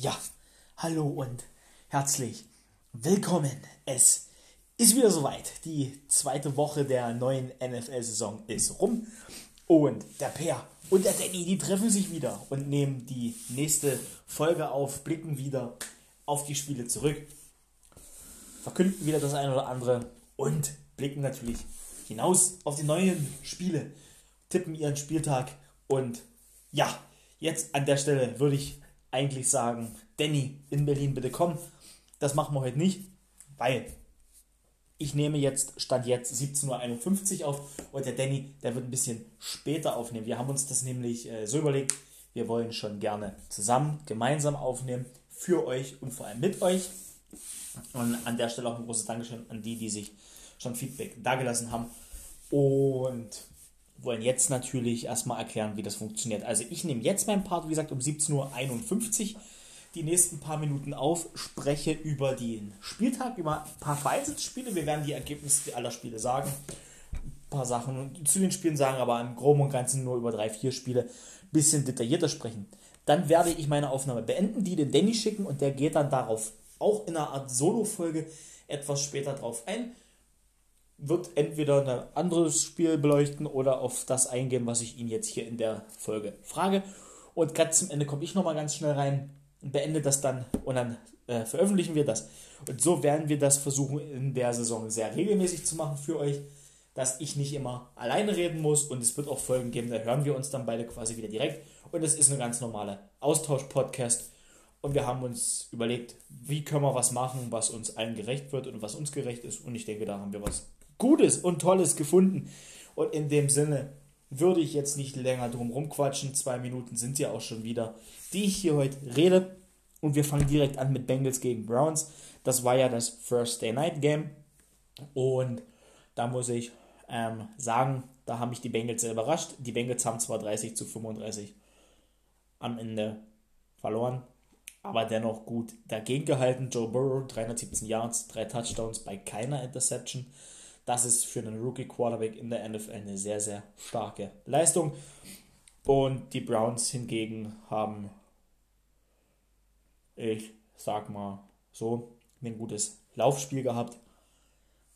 Ja, hallo und herzlich willkommen. Es ist wieder soweit. Die zweite Woche der neuen NFL-Saison ist rum. Und der Peer und der Danny, die treffen sich wieder und nehmen die nächste Folge auf, blicken wieder auf die Spiele zurück, verkünden wieder das eine oder andere und blicken natürlich hinaus auf die neuen Spiele, tippen ihren Spieltag und ja, jetzt an der Stelle würde ich eigentlich sagen, Danny in Berlin bitte komm. Das machen wir heute nicht, weil ich nehme jetzt, Stand jetzt 17.51 Uhr auf und der Danny, der wird ein bisschen später aufnehmen. Wir haben uns das nämlich äh, so überlegt, wir wollen schon gerne zusammen, gemeinsam aufnehmen, für euch und vor allem mit euch. Und an der Stelle auch ein großes Dankeschön an die, die sich schon Feedback dagelassen haben. Und wollen jetzt natürlich erstmal erklären, wie das funktioniert. Also ich nehme jetzt meinen Part, wie gesagt, um 17.51 Uhr die nächsten paar Minuten auf, spreche über den Spieltag, über ein paar vereinzelte Spiele. Wir werden die Ergebnisse aller Spiele sagen, ein paar Sachen zu den Spielen sagen, aber im Groben und Ganzen nur über drei, vier Spiele ein bisschen detaillierter sprechen. Dann werde ich meine Aufnahme beenden, die den Danny schicken und der geht dann darauf auch in einer Art Solo-Folge etwas später drauf ein wird entweder ein anderes Spiel beleuchten oder auf das eingehen, was ich Ihnen jetzt hier in der Folge frage. Und ganz zum Ende komme ich nochmal ganz schnell rein, beende das dann und dann äh, veröffentlichen wir das. Und so werden wir das versuchen in der Saison sehr regelmäßig zu machen für euch, dass ich nicht immer alleine reden muss und es wird auch Folgen geben, da hören wir uns dann beide quasi wieder direkt. Und es ist eine ganz normale Austausch-Podcast. Und wir haben uns überlegt, wie können wir was machen, was uns allen gerecht wird und was uns gerecht ist. Und ich denke, da haben wir was Gutes und Tolles gefunden. Und in dem Sinne würde ich jetzt nicht länger drum rumquatschen. Zwei Minuten sind ja auch schon wieder, die ich hier heute rede. Und wir fangen direkt an mit Bengals gegen Browns. Das war ja das First Day Night Game. Und da muss ich ähm, sagen, da haben mich die Bengals sehr überrascht. Die Bengals haben zwar 30 zu 35 am Ende verloren, aber dennoch gut dagegen gehalten. Joe Burrow 317 Yards, drei Touchdowns bei keiner Interception. Das ist für einen Rookie Quarterback in der NFL eine sehr, sehr starke Leistung. Und die Browns hingegen haben, ich sag mal so, ein gutes Laufspiel gehabt.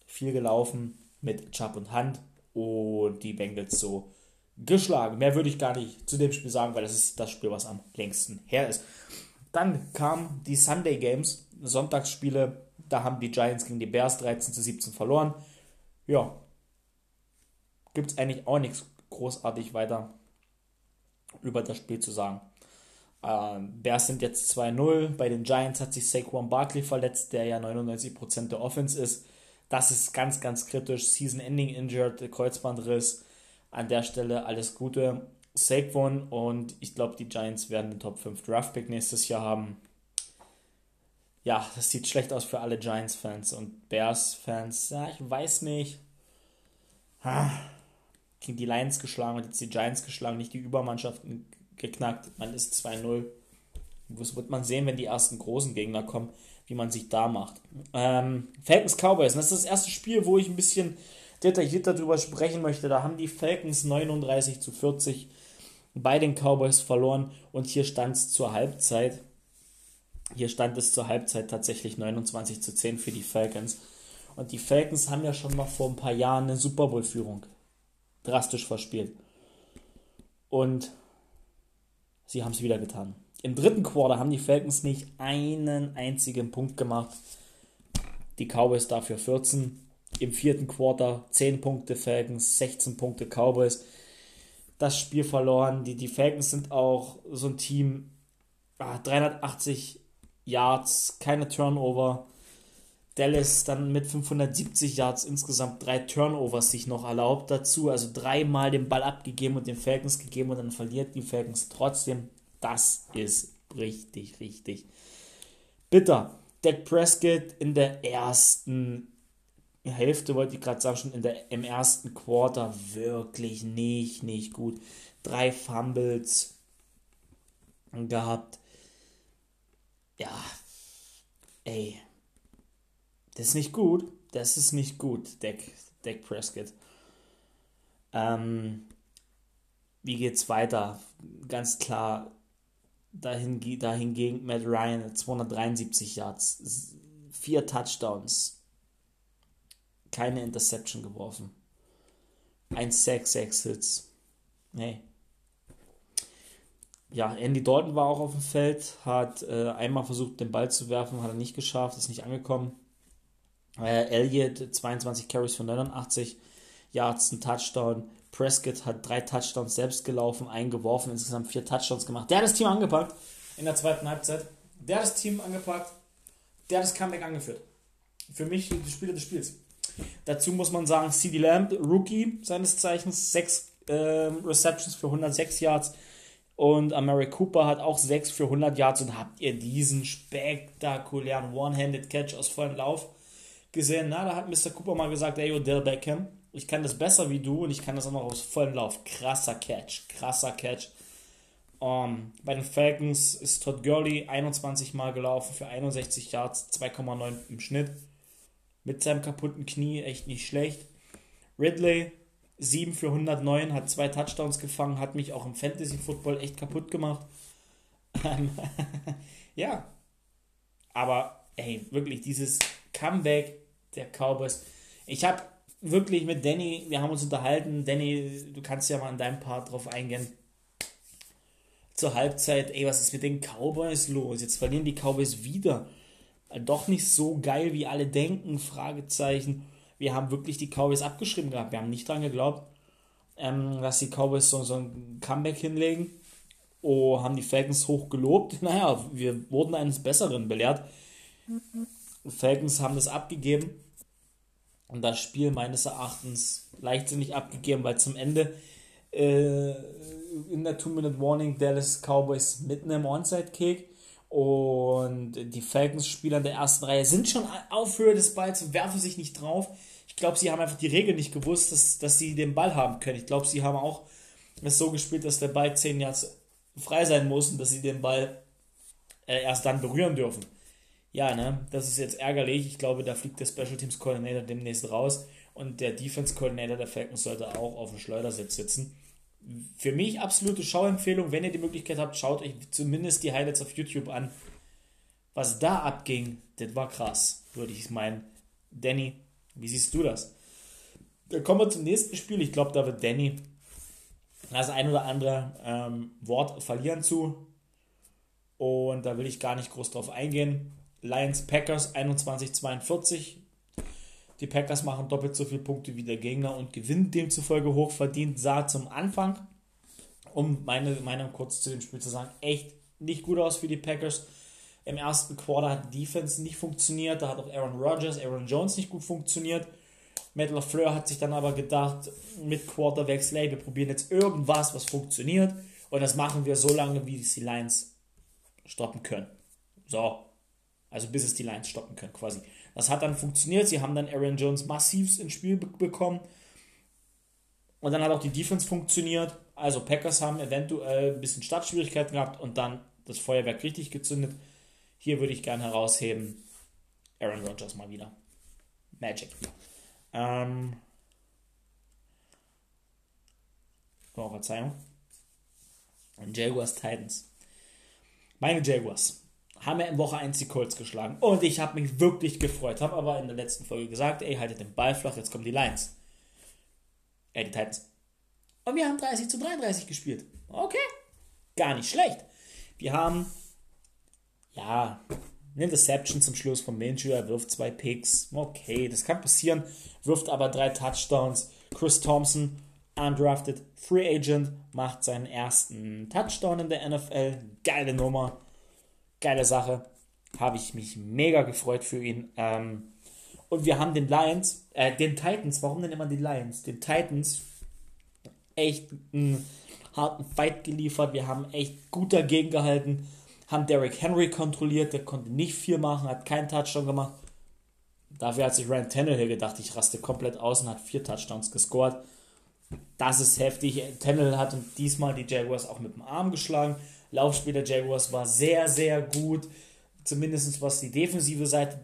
Viel gelaufen mit Chubb und Hand und die Bengals so geschlagen. Mehr würde ich gar nicht zu dem Spiel sagen, weil das ist das Spiel, was am längsten her ist. Dann kamen die Sunday Games, Sonntagsspiele. Da haben die Giants gegen die Bears 13 zu 17 verloren ja, gibt es eigentlich auch nichts großartig weiter über das Spiel zu sagen. Ähm, Bears sind jetzt 2-0. Bei den Giants hat sich Saquon Barkley verletzt, der ja 99% der Offense ist. Das ist ganz, ganz kritisch. Season-Ending injured, Kreuzbandriss. An der Stelle alles Gute. Saquon und ich glaube, die Giants werden den Top 5 Draft-Pick nächstes Jahr haben. Ja, das sieht schlecht aus für alle Giants-Fans und Bears-Fans. Ja, ich weiß nicht gegen die Lions geschlagen und jetzt die Giants geschlagen, nicht die Übermannschaften geknackt. Man ist 2-0. Das wird man sehen, wenn die ersten großen Gegner kommen, wie man sich da macht. Ähm, Falcons Cowboys, das ist das erste Spiel, wo ich ein bisschen detaillierter darüber sprechen möchte. Da haben die Falcons 39 zu 40 bei den Cowboys verloren und hier stand es zur Halbzeit. Hier stand es zur Halbzeit tatsächlich 29 zu 10 für die Falcons. Und die Falcons haben ja schon mal vor ein paar Jahren eine Super Bowl-Führung drastisch verspielt. Und sie haben es wieder getan. Im dritten Quarter haben die Falcons nicht einen einzigen Punkt gemacht. Die Cowboys dafür 14. Im vierten Quarter 10 Punkte Falcons, 16 Punkte Cowboys. Das Spiel verloren. Die, die Falcons sind auch so ein Team. Ah, 380 Yards, keine Turnover. Dallas dann mit 570 Yards insgesamt drei Turnovers sich noch erlaubt dazu, also dreimal den Ball abgegeben und den Falcons gegeben und dann verliert die Falcons trotzdem. Das ist richtig, richtig bitter. Dak Prescott in der ersten Hälfte, wollte ich gerade sagen, schon in der, im ersten Quarter wirklich nicht, nicht gut. Drei Fumbles gehabt. Ja, ey, das ist nicht gut. Das ist nicht gut, Dak, Dak Prescott. Ähm, wie geht's weiter? Ganz klar, dahin, dahingegen Matt Ryan 273 Yards, vier Touchdowns, keine Interception geworfen. Ein Sack, sechs Hits. Nee. Ja, Andy Dalton war auch auf dem Feld, hat äh, einmal versucht, den Ball zu werfen, hat er nicht geschafft, ist nicht angekommen. Äh, Elliott 22 Carries von 89 Yards, ein Touchdown. Prescott hat drei Touchdowns selbst gelaufen, eingeworfen, insgesamt vier Touchdowns gemacht. Der hat das Team angepackt in der zweiten Halbzeit. Der hat das Team angepackt. Der hat das Comeback angeführt. Für mich die Spieler des Spiels. Dazu muss man sagen, CD Lamb, Rookie seines Zeichens, sechs äh, Receptions für 106 Yards. Und Amari Cooper hat auch 6 für 100 Yards. Und habt ihr diesen spektakulären One-Handed Catch aus vollem Lauf gesehen? Na, da hat Mr. Cooper mal gesagt, ey, Odell Beckham, ich kann das besser wie du und ich kann das auch noch aus vollem Lauf. Krasser Catch, krasser Catch. Um, ähm, bei den Falcons ist Todd Gurley 21 Mal gelaufen für 61 Yards, 2,9 im Schnitt. Mit seinem kaputten Knie echt nicht schlecht. Ridley 7 für 109, hat zwei Touchdowns gefangen, hat mich auch im Fantasy Football echt kaputt gemacht. ja. Aber ey, wirklich dieses Comeback der Cowboys. Ich habe wirklich mit Danny, wir haben uns unterhalten. Danny, du kannst ja mal in deinem Part drauf eingehen. Zur Halbzeit, ey, was ist mit den Cowboys los? Jetzt verlieren die Cowboys wieder. Doch nicht so geil, wie alle denken, Fragezeichen. Wir haben wirklich die Cowboys abgeschrieben gehabt. Wir haben nicht dran geglaubt, ähm, dass die Cowboys so, so ein Comeback hinlegen. Oh, haben die Falcons hoch gelobt. Naja, wir wurden eines Besseren belehrt. Falcons haben das abgegeben und das Spiel meines Erachtens leichtsinnig abgegeben, weil zum Ende äh, in der Two-Minute-Warning Dallas Cowboys mitten im Onside-Kick und die Falcons-Spieler in der ersten Reihe sind schon auf Höhe des Balls, werfen sich nicht drauf. Ich glaube, sie haben einfach die Regel nicht gewusst, dass, dass sie den Ball haben können. Ich glaube, sie haben auch es so gespielt, dass der Ball 10 Yards frei sein muss und dass sie den Ball äh, erst dann berühren dürfen ja, ne, das ist jetzt ärgerlich. Ich glaube, da fliegt der Special Teams Coordinator demnächst raus und der Defense Coordinator der Falcons sollte auch auf dem Schleudersitz sitzen. Für mich absolute Schauempfehlung, wenn ihr die Möglichkeit habt, schaut euch zumindest die Highlights auf YouTube an. Was da abging, das war krass, würde ich meinen. Danny, wie siehst du das? Dann kommen wir zum nächsten Spiel. Ich glaube, da wird Danny das ein oder andere ähm, Wort verlieren zu. Und da will ich gar nicht groß drauf eingehen. Lions Packers 21-42. Die Packers machen doppelt so viele Punkte wie der Gegner und gewinnen demzufolge hochverdient. Sah zum Anfang, um meine Meinung kurz zu dem Spiel zu sagen, echt nicht gut aus für die Packers. Im ersten Quarter hat die Defense nicht funktioniert, da hat auch Aaron Rodgers, Aaron Jones nicht gut funktioniert. Matt LaFleur hat sich dann aber gedacht, mit Quarterwechsel, ey, wir probieren jetzt irgendwas, was funktioniert. Und das machen wir so lange, wie es die Lions stoppen können. So, also bis es die Lions stoppen können quasi. Das hat dann funktioniert. Sie haben dann Aaron Jones massiv ins Spiel be bekommen. Und dann hat auch die Defense funktioniert. Also Packers haben eventuell ein bisschen Startschwierigkeiten gehabt und dann das Feuerwerk richtig gezündet. Hier würde ich gerne herausheben Aaron Rodgers mal wieder. Magic. Ähm, oh, Verzeihung. Jaguars Titans. Meine Jaguars haben wir in Woche 1 die Colts geschlagen. Und ich habe mich wirklich gefreut. Habe aber in der letzten Folge gesagt, ey, haltet den Ball flach, jetzt kommen die Lions. Äh, die Titans. Und wir haben 30 zu 33 gespielt. Okay. Gar nicht schlecht. Wir haben, ja, eine Interception zum Schluss von Minshew. Er wirft zwei Picks. Okay, das kann passieren. Wirft aber drei Touchdowns. Chris Thompson, undrafted Free Agent, macht seinen ersten Touchdown in der NFL. Geile Nummer geile Sache. Habe ich mich mega gefreut für ihn. Ähm, und wir haben den Lions, äh, den Titans, warum denn immer die Lions? Den Titans echt einen harten Fight geliefert. Wir haben echt gut dagegen gehalten. Haben Derrick Henry kontrolliert, der konnte nicht viel machen, hat keinen Touchdown gemacht. Dafür hat sich Ryan Tannehill gedacht, ich raste komplett aus und hat vier Touchdowns gescored. Das ist heftig. Tannehill hat diesmal die Jaguars auch mit dem Arm geschlagen. Laufspiel der Jaguars war sehr, sehr gut. Zumindest was die defensive Seite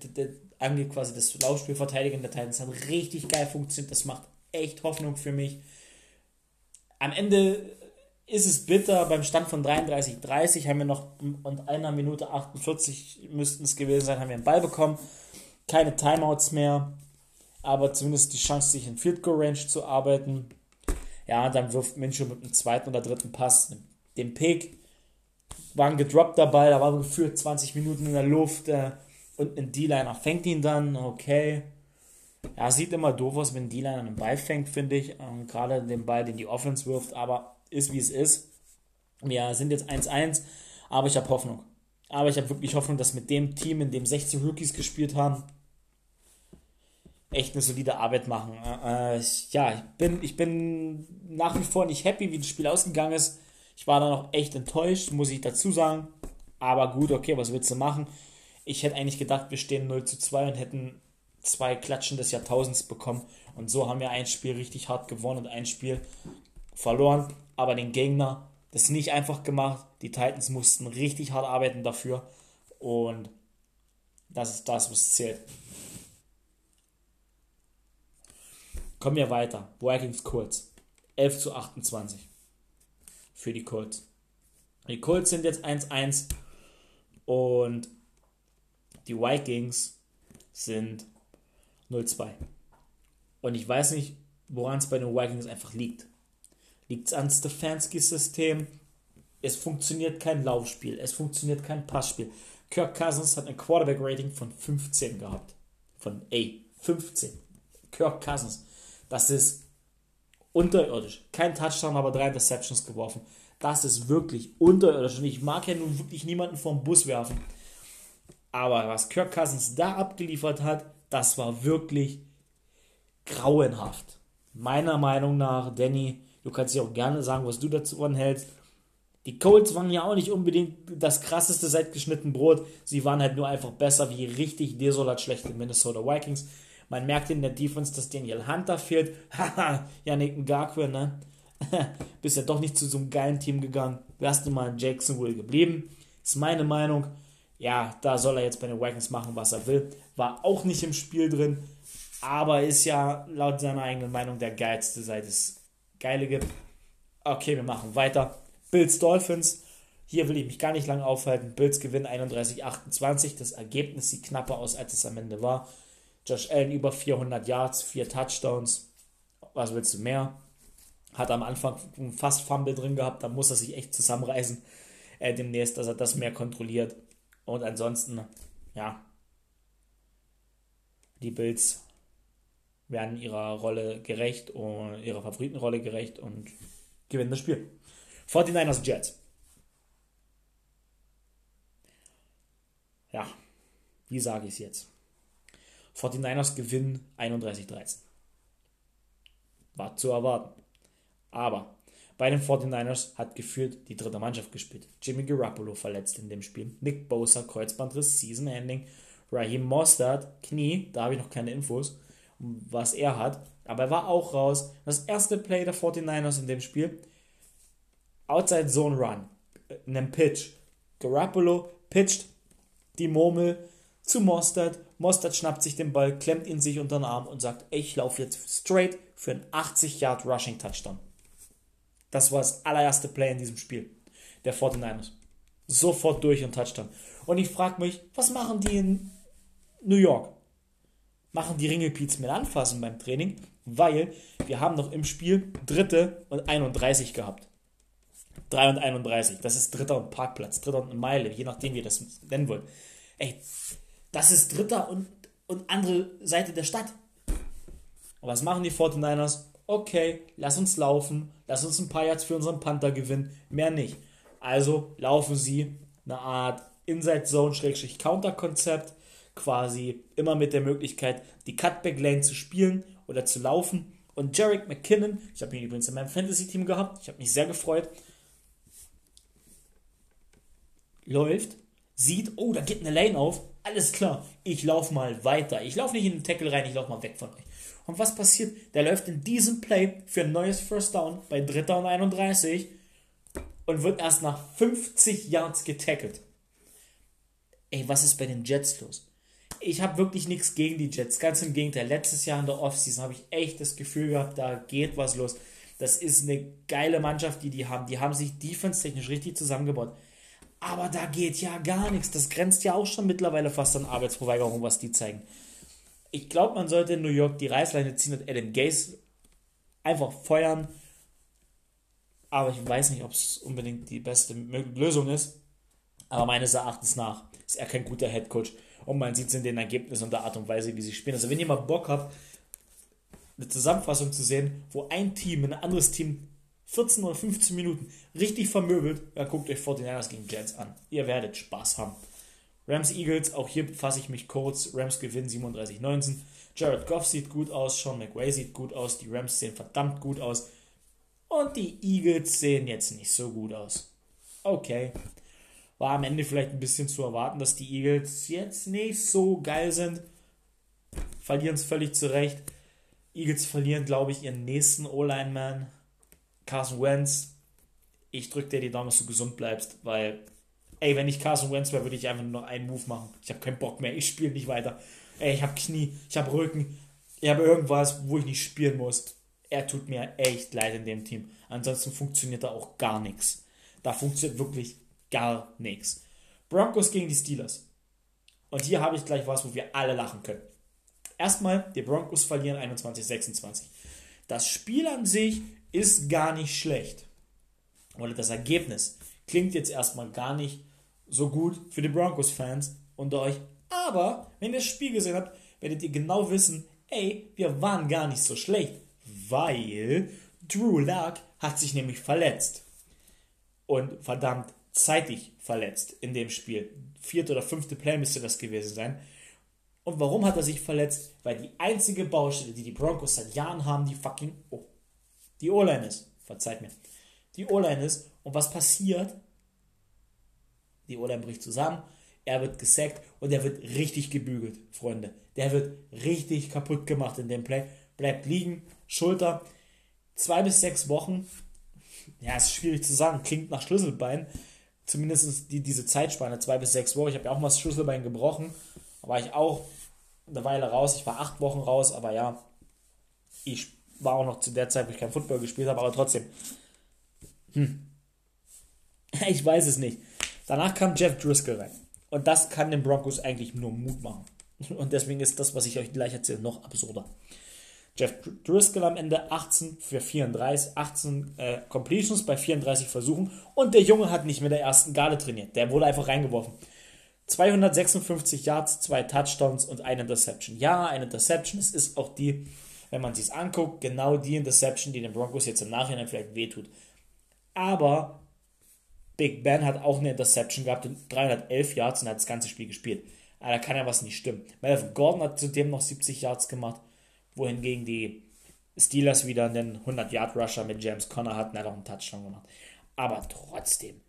angeht, quasi das Laufspiel verteidigen der Titans hat richtig geil funktioniert. Das macht echt Hoffnung für mich. Am Ende ist es bitter. Beim Stand von 33-30 haben wir noch und einer Minute 48 müssten es gewesen sein, haben wir einen Ball bekommen. Keine Timeouts mehr, aber zumindest die Chance, sich in Field Goal Range zu arbeiten. Ja, dann wirft Minshew mit dem zweiten oder dritten Pass den Pick. War ein gedroppter Ball, da war gefühlt 20 Minuten in der Luft äh, und ein D-Liner fängt ihn dann, okay. Ja, sieht immer doof aus, wenn D-Liner einen Ball fängt, finde ich. Ähm, Gerade den Ball, den die Offense wirft, aber ist wie es ist. Wir sind jetzt 1-1, aber ich habe Hoffnung. Aber ich habe wirklich Hoffnung, dass mit dem Team, in dem 16 Rookies gespielt haben, echt eine solide Arbeit machen. Äh, ich, ja, ich bin, ich bin nach wie vor nicht happy, wie das Spiel ausgegangen ist. Ich war da noch echt enttäuscht, muss ich dazu sagen. Aber gut, okay, was willst du machen? Ich hätte eigentlich gedacht, wir stehen 0 zu 2 und hätten zwei Klatschen des Jahrtausends bekommen. Und so haben wir ein Spiel richtig hart gewonnen und ein Spiel verloren. Aber den Gegner das nicht einfach gemacht. Die Titans mussten richtig hart arbeiten dafür. Und das ist das, was zählt. Kommen wir weiter. Vikings Colts. 11 zu 28 für die Colts. Die Colts sind jetzt 1-1 und die Vikings sind 0-2. Und ich weiß nicht, woran es bei den Vikings einfach liegt. Liegt es an Stefanskis System? Es funktioniert kein Laufspiel, es funktioniert kein Passspiel. Kirk Cousins hat ein Quarterback-Rating von 15 gehabt. Von A, 15. Kirk Cousins. Das ist unterirdisch. Kein Touchdown, aber drei Interceptions geworfen. Das ist wirklich unterirdisch. Und ich mag ja nun wirklich niemanden vom Bus werfen. Aber was Kirk Cousins da abgeliefert hat, das war wirklich grauenhaft. Meiner Meinung nach, Danny, du kannst ja auch gerne sagen, was du dazu anhältst. Die Colts waren ja auch nicht unbedingt das krasseste seit geschnitten Brot. Sie waren halt nur einfach besser wie richtig desolat schlechte Minnesota Vikings. Man merkt in der Defense, dass Daniel Hunter fehlt. Haha, Yannick Ngakwe, ne? Bist ja doch nicht zu so einem geilen Team gegangen. Wärst du mal in Jacksonville geblieben. Ist meine Meinung. Ja, da soll er jetzt bei den Wagons machen, was er will. War auch nicht im Spiel drin. Aber ist ja laut seiner eigenen Meinung der geilste, seit es Geile gibt. Okay, wir machen weiter. Bills Dolphins. Hier will ich mich gar nicht lange aufhalten. Bills gewinnen 31-28. Das Ergebnis sieht knapper aus, als es am Ende war. Josh Allen über 400 Yards, 4 Touchdowns. Was willst du mehr? Hat am Anfang fast Fumble drin gehabt, da muss er sich echt zusammenreißen äh, demnächst, dass er das mehr kontrolliert. Und ansonsten, ja, die Bills werden ihrer Rolle gerecht und ihrer Favoritenrolle gerecht und gewinnen das Spiel. 49ers Jets. Ja, wie sage ich es jetzt? 49ers gewinnen 31-13. War zu erwarten. Aber bei den 49ers hat geführt die dritte Mannschaft gespielt. Jimmy Garoppolo verletzt in dem Spiel. Nick Bosa, Kreuzbandriss, Season Ending. Raheem Mostert, Knie, da habe ich noch keine Infos, was er hat. Aber er war auch raus. Das erste Play der 49ers in dem Spiel. Outside Zone Run. In einem Pitch. Garoppolo pitcht die Murmel zu Mostert. Mostert schnappt sich den Ball, klemmt ihn sich unter den Arm und sagt, ich laufe jetzt straight für einen 80 Yard Rushing Touchdown. Das war das allererste Play in diesem Spiel der 49ers. Sofort durch und Touchdown. Und ich frage mich, was machen die in New York? Machen die Ringelpiez mit anfassen beim Training? Weil wir haben noch im Spiel dritte und 31 gehabt. 3 und 31. Das ist dritter und Parkplatz, dritter und eine Meile, je nachdem, wie ihr das nennen wollt. Ey, das ist dritter und, und andere Seite der Stadt. Und was machen die 49ers? Okay, lass uns laufen, lass uns ein paar Yards für unseren Panther gewinnen, mehr nicht. Also laufen sie eine Art Inside Zone Counter Konzept, quasi immer mit der Möglichkeit, die Cutback Lane zu spielen oder zu laufen. Und Jarek McKinnon, ich habe ihn übrigens in meinem Fantasy Team gehabt, ich habe mich sehr gefreut, läuft, sieht, oh, da geht eine Lane auf, alles klar, ich laufe mal weiter. Ich laufe nicht in den Tackle rein, ich laufe mal weg von euch. Und was passiert? Der läuft in diesem Play für ein neues First Down bei 3. und 31 und wird erst nach 50 Yards getackelt. Ey, was ist bei den Jets los? Ich habe wirklich nichts gegen die Jets. Ganz im Gegenteil. Letztes Jahr in der Offseason habe ich echt das Gefühl gehabt, da geht was los. Das ist eine geile Mannschaft, die die haben. Die haben sich defense-technisch richtig zusammengebaut. Aber da geht ja gar nichts. Das grenzt ja auch schon mittlerweile fast an Arbeitsverweigerung, was die zeigen. Ich glaube, man sollte in New York die Reißleine ziehen und Adam Gaze einfach feuern. Aber ich weiß nicht, ob es unbedingt die beste Lösung ist. Aber meines Erachtens nach ist er kein guter Headcoach. Und man sieht es in den Ergebnissen und der Art und Weise, wie sie spielen. Also wenn ihr mal Bock habt, eine Zusammenfassung zu sehen, wo ein Team ein anderes Team 14 oder 15 Minuten richtig vermöbelt, ja, guckt euch 49ers gegen Jets an. Ihr werdet Spaß haben. Rams Eagles, auch hier fasse ich mich kurz. Rams gewinnen 37-19. Jared Goff sieht gut aus, Sean McWay sieht gut aus, die Rams sehen verdammt gut aus. Und die Eagles sehen jetzt nicht so gut aus. Okay. War am Ende vielleicht ein bisschen zu erwarten, dass die Eagles jetzt nicht so geil sind. Verlieren es völlig zurecht. Eagles verlieren, glaube ich, ihren nächsten O-Line-Man. Carson Wentz. Ich drücke dir die Daumen, dass du gesund bleibst, weil, ey, wenn ich Carson Wentz wäre, würde ich einfach nur einen Move machen. Ich habe keinen Bock mehr, ich spiele nicht weiter. Ey, ich habe Knie, ich habe Rücken, ich habe irgendwas, wo ich nicht spielen muss. Er tut mir echt leid in dem Team. Ansonsten funktioniert da auch gar nichts. Da funktioniert wirklich gar nichts. Broncos gegen die Steelers. Und hier habe ich gleich was, wo wir alle lachen können. Erstmal, die Broncos verlieren 21-26. Das Spiel an sich ist gar nicht schlecht. Oder das Ergebnis klingt jetzt erstmal gar nicht so gut für die Broncos-Fans unter euch. Aber wenn ihr das Spiel gesehen habt, werdet ihr genau wissen, ey, wir waren gar nicht so schlecht. Weil Drew Luck hat sich nämlich verletzt. Und verdammt zeitig verletzt in dem Spiel. Vierte oder fünfte Play müsste das gewesen sein. Und warum hat er sich verletzt? Weil die einzige Baustelle, die die Broncos seit Jahren haben, die fucking die O-Line ist. Verzeiht mir. Die O-Line ist. Und was passiert? Die O-Line bricht zusammen. Er wird gesackt und er wird richtig gebügelt, Freunde. Der wird richtig kaputt gemacht in dem Play. Bleibt liegen, Schulter. Zwei bis sechs Wochen. Ja, ist schwierig zu sagen. Klingt nach Schlüsselbein. Zumindest die, diese Zeitspanne, zwei bis sechs Wochen. Ich habe ja auch mal das Schlüsselbein gebrochen. Da war ich auch eine Weile raus. Ich war acht Wochen raus, aber ja, ich war auch noch zu der Zeit, wo ich kein Football gespielt habe, aber trotzdem. Hm. Ich weiß es nicht. Danach kam Jeff Driscoll rein. Und das kann den Broncos eigentlich nur Mut machen. Und deswegen ist das, was ich euch gleich erzähle, noch absurder. Jeff Driscoll am Ende 18 für 34, 18 äh, Completions bei 34 Versuchen und der Junge hat nicht mit der ersten Garde trainiert. Der wurde einfach reingeworfen. 256 Yards, zwei Touchdowns und eine Interception. Ja, eine Interception. Es ist auch die, wenn man sich anguckt, genau die Interception, die den Broncos jetzt im Nachhinein vielleicht wehtut. Aber Big Ben hat auch eine Interception gehabt und 311 Yards und hat das ganze Spiel gespielt. Aber da kann ja was nicht stimmen. Melvin Gordon hat zudem noch 70 Yards gemacht, wohingegen die Steelers wieder einen 100-Yard-Rusher mit James Conner hatten, hat auch einen Touchdown gemacht. Aber trotzdem,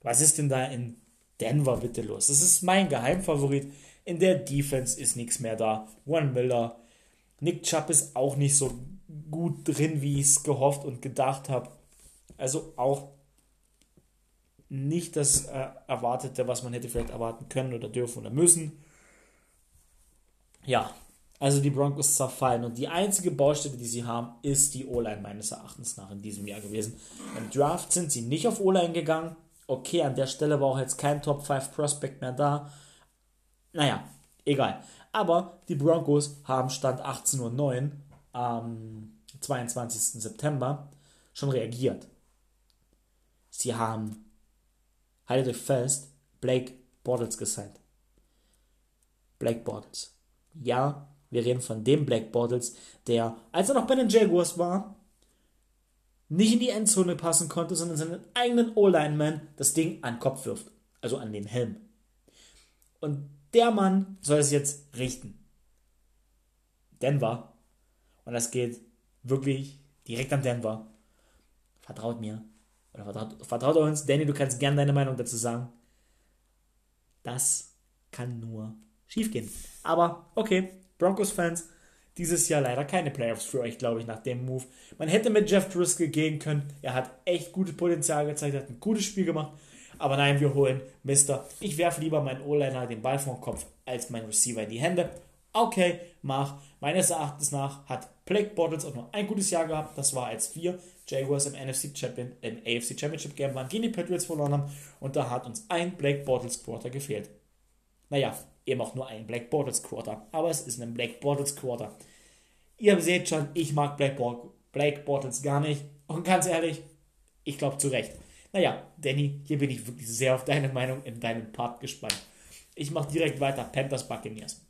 was ist denn da in Denver bitte los? Das ist mein Geheimfavorit. In der Defense ist nichts mehr da. One Miller. Nick Chubb ist auch nicht so gut drin, wie ich es gehofft und gedacht habe. Also auch nicht das äh, Erwartete, was man hätte vielleicht erwarten können oder dürfen oder müssen. Ja, also die Broncos zerfallen und die einzige Baustelle, die sie haben, ist die O-Line meines Erachtens nach in diesem Jahr gewesen. Im Draft sind sie nicht auf O-Line gegangen, okay, an der Stelle war auch jetzt kein Top 5 Prospect mehr da. Naja, egal. Aber die Broncos haben Stand 18.09 Uhr am 22. September schon reagiert. Sie haben, haltet euch fest, Blake Bortles gesigned. Blake Bortles. Ja, wir reden von dem Blake Bortles, der, als er noch bei den Jaguars war, nicht in die Endzone passen konnte, sondern seinen eigenen O-Line-Man das Ding an den Kopf wirft. Also an den Helm. Und der Mann soll es jetzt richten. Denver. Und das geht wirklich direkt an Denver. Vertraut mir. Oder vertraut, vertraut uns. Danny, du kannst gerne deine Meinung dazu sagen. Das kann nur schiefgehen. Aber okay, Broncos-Fans, dieses Jahr leider keine Playoffs für euch, glaube ich, nach dem Move. Man hätte mit Jeff Driscoll gehen können. Er hat echt gutes Potenzial gezeigt, hat ein gutes Spiel gemacht. Aber nein, wir holen Mister. Ich werfe lieber meinen O-Liner den Ball vom Kopf als mein Receiver in die Hände. Okay, mach. Meines Erachtens nach hat Blake Bortles auch nur ein gutes Jahr gehabt. Das war, als wir Jaguars im, NFC Champion, im AFC Championship Game waren, gegen die Patriots verloren haben. Und da hat uns ein Blake Bortles Quarter gefehlt. Naja, eben auch nur ein Black Bortles Quarter. Aber es ist ein Black Bortles Quarter. Ihr seht schon, ich mag Black, Bo Black Bortles gar nicht. Und ganz ehrlich, ich glaube zu Recht. Naja, Danny, hier bin ich wirklich sehr auf deine Meinung in deinem Part gespannt. Ich mache direkt weiter. Panthers Buccaneers.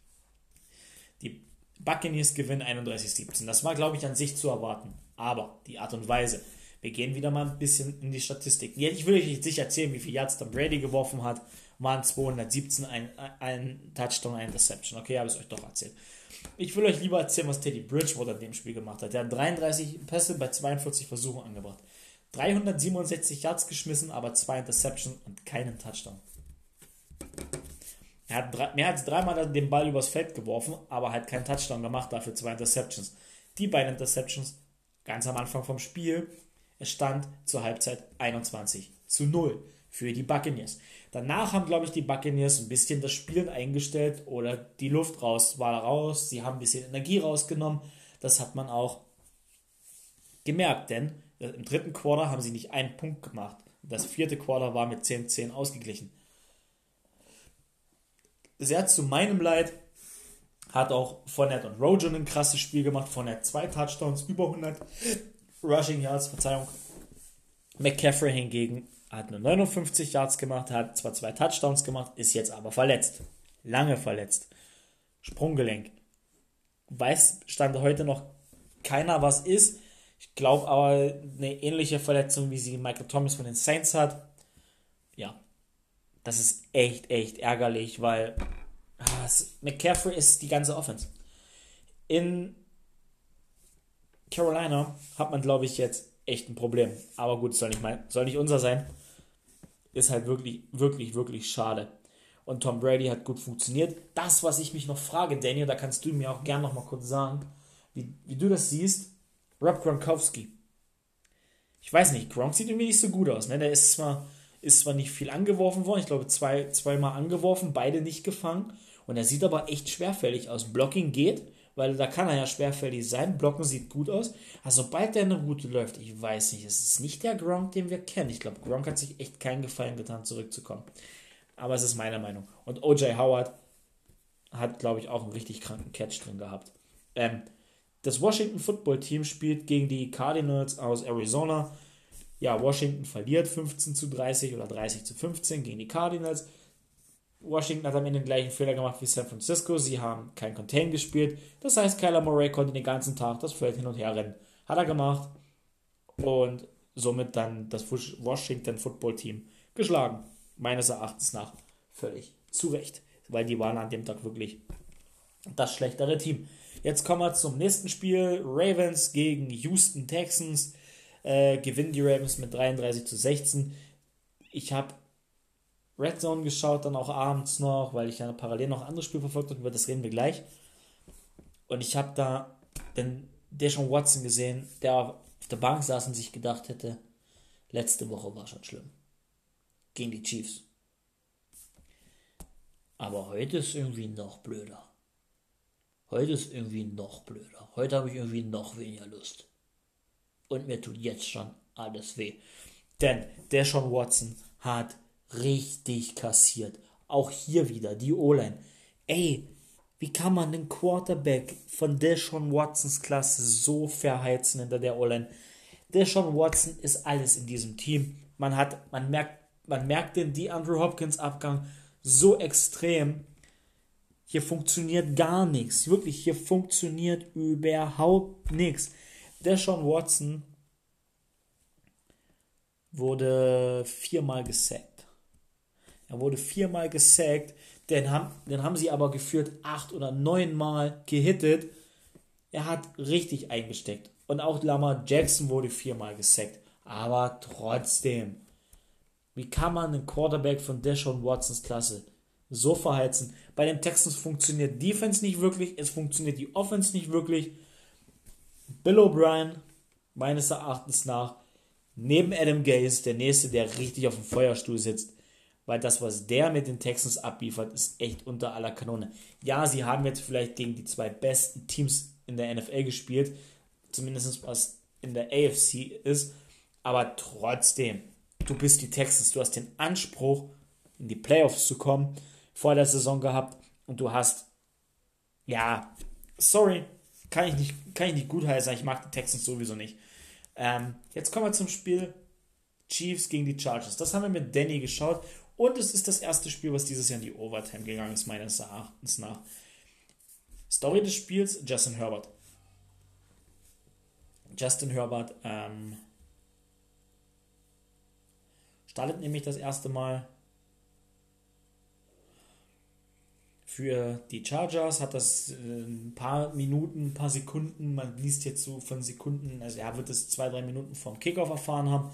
Die Buccaneers gewinnen 31-17. Das war, glaube ich, an sich zu erwarten. Aber die Art und Weise. Wir gehen wieder mal ein bisschen in die Statistik. Ich will euch nicht sicher erzählen, wie viel Yards Tom Brady geworfen hat. Waren 217, ein, ein Touchdown, ein Interception. Okay, habe ich es euch doch erzählt. Ich will euch lieber erzählen, was Teddy Bridgewater in dem Spiel gemacht hat. Der hat 33 Pässe bei 42 Versuchen angebracht. 367 Yards geschmissen, aber zwei Interceptions und keinen Touchdown. Er hat drei, mehr als dreimal den Ball übers Feld geworfen, aber hat keinen Touchdown gemacht, dafür zwei Interceptions. Die beiden Interceptions ganz am Anfang vom Spiel. Es stand zur Halbzeit 21 zu 0 für die Buccaneers. Danach haben, glaube ich, die Buccaneers ein bisschen das Spielen eingestellt oder die Luft raus war raus. Sie haben ein bisschen Energie rausgenommen. Das hat man auch gemerkt, denn im dritten Quarter haben sie nicht einen Punkt gemacht. Das vierte Quarter war mit 10-10 ausgeglichen. Sehr zu meinem Leid hat auch Fournette und Rojo ein krasses Spiel gemacht. Fournette zwei Touchdowns, über 100 Rushing Yards, Verzeihung. McCaffrey hingegen hat nur 59 Yards gemacht, hat zwar zwei Touchdowns gemacht, ist jetzt aber verletzt. Lange verletzt. Sprunggelenk. Weiß Stand heute noch keiner, was ist. Ich glaube aber eine ähnliche Verletzung, wie sie Michael Thomas von den Saints hat. Ja, das ist echt, echt ärgerlich, weil ah, McCaffrey ist die ganze Offense. In Carolina hat man, glaube ich, jetzt echt ein Problem. Aber gut, soll nicht, mein, soll nicht unser sein ist halt wirklich, wirklich, wirklich schade. Und Tom Brady hat gut funktioniert. Das, was ich mich noch frage, Daniel, da kannst du mir auch gerne noch mal kurz sagen, wie, wie du das siehst, Rob Gronkowski. Ich weiß nicht, Gronk sieht irgendwie nicht so gut aus. Ne? Der ist zwar, ist zwar nicht viel angeworfen worden, ich glaube zwei, zweimal angeworfen, beide nicht gefangen. Und er sieht aber echt schwerfällig aus. Blocking geht, weil da kann er ja schwerfällig sein. Blocken sieht gut aus. Also sobald der eine Route läuft, ich weiß nicht, es ist nicht der Gronk, den wir kennen. Ich glaube, Gronk hat sich echt keinen Gefallen getan, zurückzukommen. Aber es ist meine Meinung. Und OJ Howard hat, glaube ich, auch einen richtig kranken Catch drin gehabt. Ähm, das Washington Football Team spielt gegen die Cardinals aus Arizona. Ja, Washington verliert 15 zu 30 oder 30 zu 15 gegen die Cardinals. Washington hat am Ende den gleichen Fehler gemacht wie San Francisco. Sie haben kein Contain gespielt. Das heißt, Kyler Murray konnte den ganzen Tag das Feld hin und her rennen. Hat er gemacht. Und somit dann das Washington Football Team geschlagen. Meines Erachtens nach völlig zu Recht. Weil die waren an dem Tag wirklich das schlechtere Team. Jetzt kommen wir zum nächsten Spiel. Ravens gegen Houston Texans. Äh, gewinnen die Ravens mit 33 zu 16. Ich habe Red Zone geschaut, dann auch abends noch, weil ich ja parallel noch andere Spiele verfolgt habe, über das reden wir gleich. Und ich habe da den Deshaun Watson gesehen, der auf der Bank saß und sich gedacht hätte, letzte Woche war schon schlimm. Gegen die Chiefs. Aber heute ist irgendwie noch blöder. Heute ist irgendwie noch blöder. Heute habe ich irgendwie noch weniger Lust. Und mir tut jetzt schon alles weh. Denn der Deshaun Watson hat richtig kassiert. Auch hier wieder die O-Line. Ey, wie kann man den Quarterback von Deshaun Watsons Klasse so verheizen hinter der O-Line? Deshaun Watson ist alles in diesem Team. Man hat, man merkt, man merkt den DeAndre Hopkins Abgang so extrem. Hier funktioniert gar nichts. Wirklich, hier funktioniert überhaupt nichts. Deshaun Watson wurde viermal gesackt. Er wurde viermal gesackt. Den haben, den haben sie aber geführt acht oder neunmal gehittet. Er hat richtig eingesteckt. Und auch Lamar Jackson wurde viermal gesackt. Aber trotzdem, wie kann man einen Quarterback von Deshaun Watsons Klasse so verheizen? Bei den Texans funktioniert Defense nicht wirklich, es funktioniert die Offense nicht wirklich. Bill O'Brien, meines Erachtens nach, neben Adam Gaze, der nächste, der richtig auf dem Feuerstuhl sitzt weil das, was der mit den Texans abliefert, ist echt unter aller Kanone. Ja, sie haben jetzt vielleicht gegen die zwei besten Teams in der NFL gespielt, zumindest was in der AFC ist, aber trotzdem, du bist die Texans, du hast den Anspruch, in die Playoffs zu kommen, vor der Saison gehabt und du hast, ja, sorry, kann ich nicht, kann ich nicht gutheißen, ich mag die Texans sowieso nicht. Ähm, jetzt kommen wir zum Spiel Chiefs gegen die Chargers. Das haben wir mit Danny geschaut und es ist das erste Spiel, was dieses Jahr in die Overtime gegangen ist, meines Erachtens nach. Story des Spiels: Justin Herbert. Justin Herbert ähm, startet nämlich das erste Mal für die Chargers, hat das äh, ein paar Minuten, ein paar Sekunden, man liest jetzt so von Sekunden, also er wird es zwei, drei Minuten vom Kickoff erfahren haben,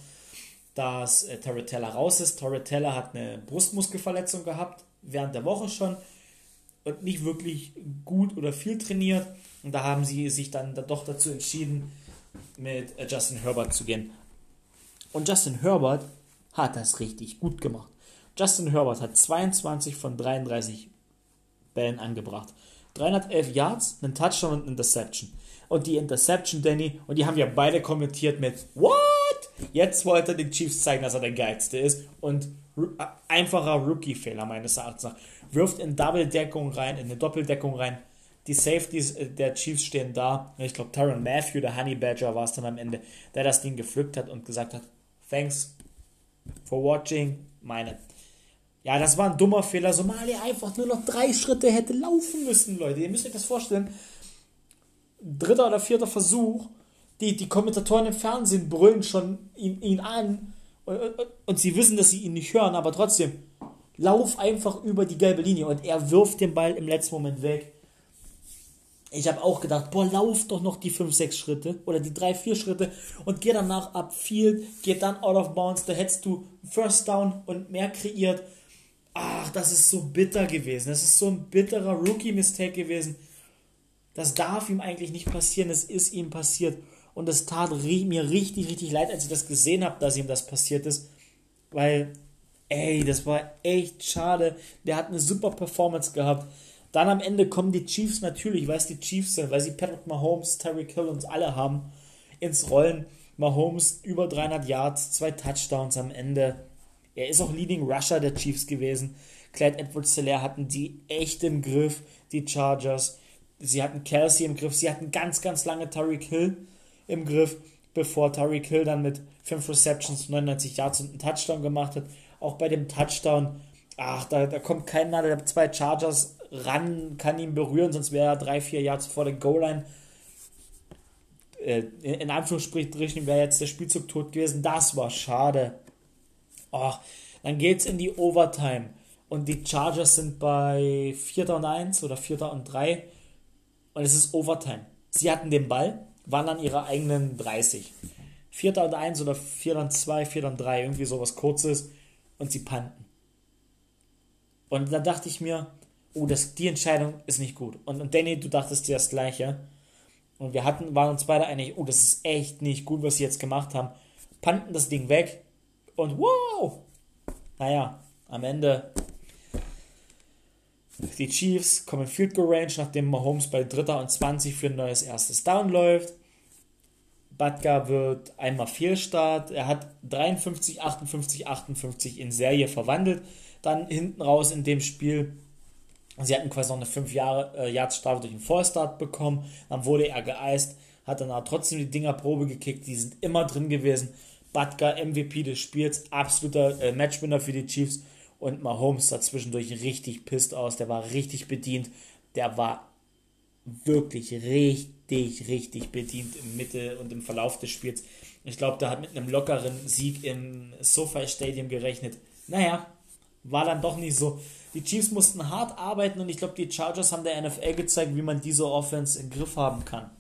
dass äh, Torretella raus ist. Torretella hat eine Brustmuskelverletzung gehabt, während der Woche schon und nicht wirklich gut oder viel trainiert. Und da haben sie sich dann doch dazu entschieden, mit äh, Justin Herbert zu gehen. Und Justin Herbert hat das richtig gut gemacht. Justin Herbert hat 22 von 33 Bällen angebracht. 311 Yards, einen Touchdown und eine Interception. Und die Interception, Danny, und die haben ja beide kommentiert mit What? Jetzt wollte er den Chiefs zeigen, dass er der Geilste ist. Und äh, einfacher Rookie-Fehler meines Erachtens nach. Wirft in Double-Deckung rein, in eine Doppeldeckung rein. Die Safeties äh, der Chiefs stehen da. Ich glaube, Tyron Matthew, der Honey Badger, war es dann am Ende, der das Ding gepflückt hat und gesagt hat: Thanks for watching. Meine ja, das war ein dummer Fehler. Somalia einfach nur noch drei Schritte hätte laufen müssen, Leute. Ihr müsst euch das vorstellen. Dritter oder vierter Versuch. Die, die Kommentatoren im Fernsehen brüllen schon ihn, ihn an. Und, und, und sie wissen, dass sie ihn nicht hören, aber trotzdem. Lauf einfach über die gelbe Linie. Und er wirft den Ball im letzten Moment weg. Ich habe auch gedacht, boah, lauf doch noch die 5, 6 Schritte oder die 3, 4 Schritte und geh danach upfield, geh dann out of bounds, da hättest du First Down und mehr kreiert ach, das ist so bitter gewesen. Das ist so ein bitterer Rookie-Mistake gewesen. Das darf ihm eigentlich nicht passieren. Es ist ihm passiert. Und es tat mir richtig, richtig leid, als ich das gesehen habe, dass ihm das passiert ist. Weil, ey, das war echt schade. Der hat eine super Performance gehabt. Dann am Ende kommen die Chiefs natürlich, weil es die Chiefs sind, weil sie Patrick Mahomes, Terry Hill und alle haben, ins Rollen. Mahomes über 300 Yards, zwei Touchdowns am Ende. Er ist auch Leading Rusher der Chiefs gewesen. Clyde Edwards Hilaire hatten die echt im Griff, die Chargers. Sie hatten Kelsey im Griff. Sie hatten ganz, ganz lange Tyreek Hill im Griff, bevor Tyreek Hill dann mit 5 Receptions, 99 Yards und einen Touchdown gemacht hat. Auch bei dem Touchdown, ach, da, da kommt keiner der zwei Chargers ran, kann ihn berühren, sonst wäre er 3, 4 Yards vor der Goal-Line. Äh, in Anführungsstrichen wäre jetzt der Spielzug tot gewesen. Das war schade. Oh, dann es in die Overtime. Und die Chargers sind bei 4. und 1 oder 4. und 3. Und es ist Overtime. Sie hatten den Ball, waren an ihrer eigenen 30. 4. und 1 oder 4. und 2, 4. und 3, irgendwie sowas kurzes. Und sie panten. Und dann dachte ich mir, oh, das, die Entscheidung ist nicht gut. Und, und Danny, du dachtest dir das Gleiche. Und wir hatten, waren uns beide einig, oh, das ist echt nicht gut, was sie jetzt gemacht haben. Panten das Ding weg, und wow! Naja, am Ende die Chiefs kommen in Field Goal Range, nachdem Mahomes bei Dritter und 20 für ein neues erstes Down läuft. Batka wird einmal Fehlstart. Er hat 53, 58, 58 in Serie verwandelt. Dann hinten raus in dem Spiel, sie hatten quasi noch eine 5 Jahre äh, Yards-Strafe durch einen Vollstart bekommen. Dann wurde er geeist, hat dann aber trotzdem die Dinger Probe gekickt. Die sind immer drin gewesen. Butker MVP des Spiels, absoluter äh, Matchwinner für die Chiefs und Mahomes sah zwischendurch richtig pisst aus, der war richtig bedient, der war wirklich richtig, richtig bedient im Mitte und im Verlauf des Spiels. Ich glaube, der hat mit einem lockeren Sieg im SoFi Stadium gerechnet. Naja, war dann doch nicht so. Die Chiefs mussten hart arbeiten und ich glaube, die Chargers haben der NFL gezeigt, wie man diese Offense im Griff haben kann.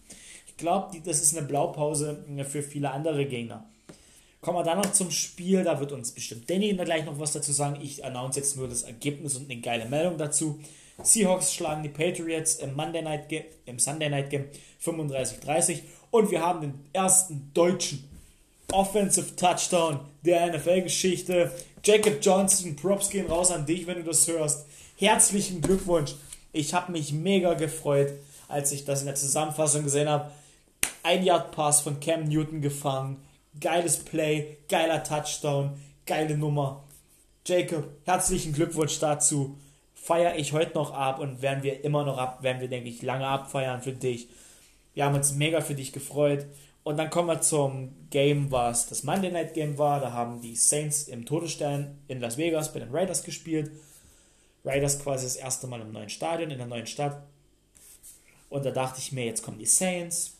Ich glaube, das ist eine Blaupause für viele andere Gegner. Kommen wir dann noch zum Spiel, da wird uns bestimmt Danny gleich noch was dazu sagen. Ich announce jetzt nur das Ergebnis und eine geile Meldung dazu. Seahawks schlagen die Patriots im, Monday Night Game, im Sunday Night Game 35-30 und wir haben den ersten deutschen Offensive Touchdown der NFL-Geschichte. Jacob Johnson, Props gehen raus an dich, wenn du das hörst. Herzlichen Glückwunsch. Ich habe mich mega gefreut. als ich das in der Zusammenfassung gesehen habe. Ein Yard Pass von Cam Newton gefangen, geiles Play, geiler Touchdown, geile Nummer. Jacob, herzlichen Glückwunsch dazu. Feiere ich heute noch ab und werden wir immer noch ab, werden wir, denke ich, lange abfeiern für dich. Wir haben uns mega für dich gefreut. Und dann kommen wir zum Game, was das Monday Night Game war. Da haben die Saints im Todesstern in Las Vegas bei den Raiders gespielt. Raiders quasi das erste Mal im neuen Stadion, in der neuen Stadt. Und da dachte ich mir, jetzt kommen die Saints.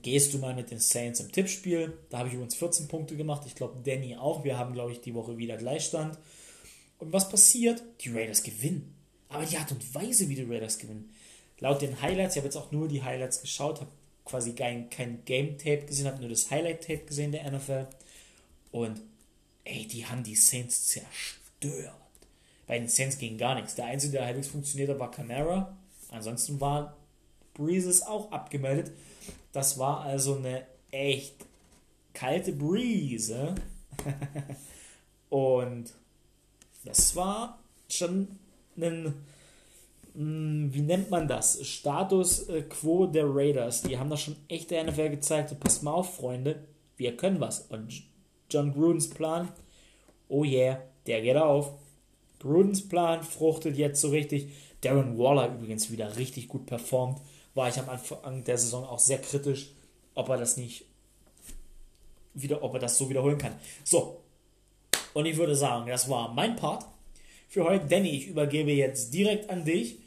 Gehst du mal mit den Saints im Tippspiel. Da habe ich übrigens 14 Punkte gemacht. Ich glaube, Danny auch. Wir haben, glaube ich, die Woche wieder Gleichstand. Und was passiert? Die Raiders gewinnen. Aber die Art und Weise, wie die Raiders gewinnen. Laut den Highlights, ich habe jetzt auch nur die Highlights geschaut, habe quasi kein, kein Game-Tape gesehen, habe nur das Highlight-Tape gesehen der NFL. Und ey, die haben die Saints zerstört. Bei den Saints ging gar nichts. Der Einzige, der halbwegs funktioniert hat, war Camara. Ansonsten war Breezes auch abgemeldet. Das war also eine echt kalte Breeze. Und das war schon ein, hm, wie nennt man das? Status äh, quo der Raiders. Die haben da schon echt der NFL gezeigt, so, passt mal auf, Freunde, wir können was. Und John Grudens Plan, oh yeah, der geht auf. Grudens Plan fruchtet jetzt so richtig. Darren Waller übrigens wieder richtig gut performt. War ich am Anfang der Saison auch sehr kritisch, ob er das nicht wieder, ob er das so wiederholen kann. So. Und ich würde sagen, das war mein Part für heute. Danny, ich übergebe jetzt direkt an dich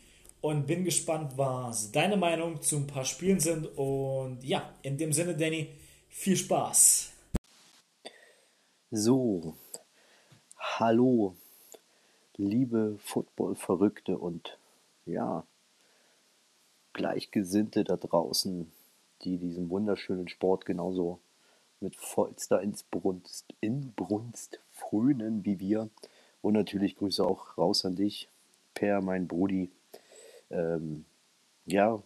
und bin gespannt, was deine Meinung zu ein paar Spielen sind. Und ja, in dem Sinne, Danny, viel Spaß. So, hallo, liebe Football-Verrückte und ja, Gleichgesinnte da draußen, die diesen wunderschönen Sport genauso mit vollster Inbrunst, Inbrunst frönen wie wir. Und natürlich Grüße auch raus an dich, Per, mein Brudi. Ähm, ja,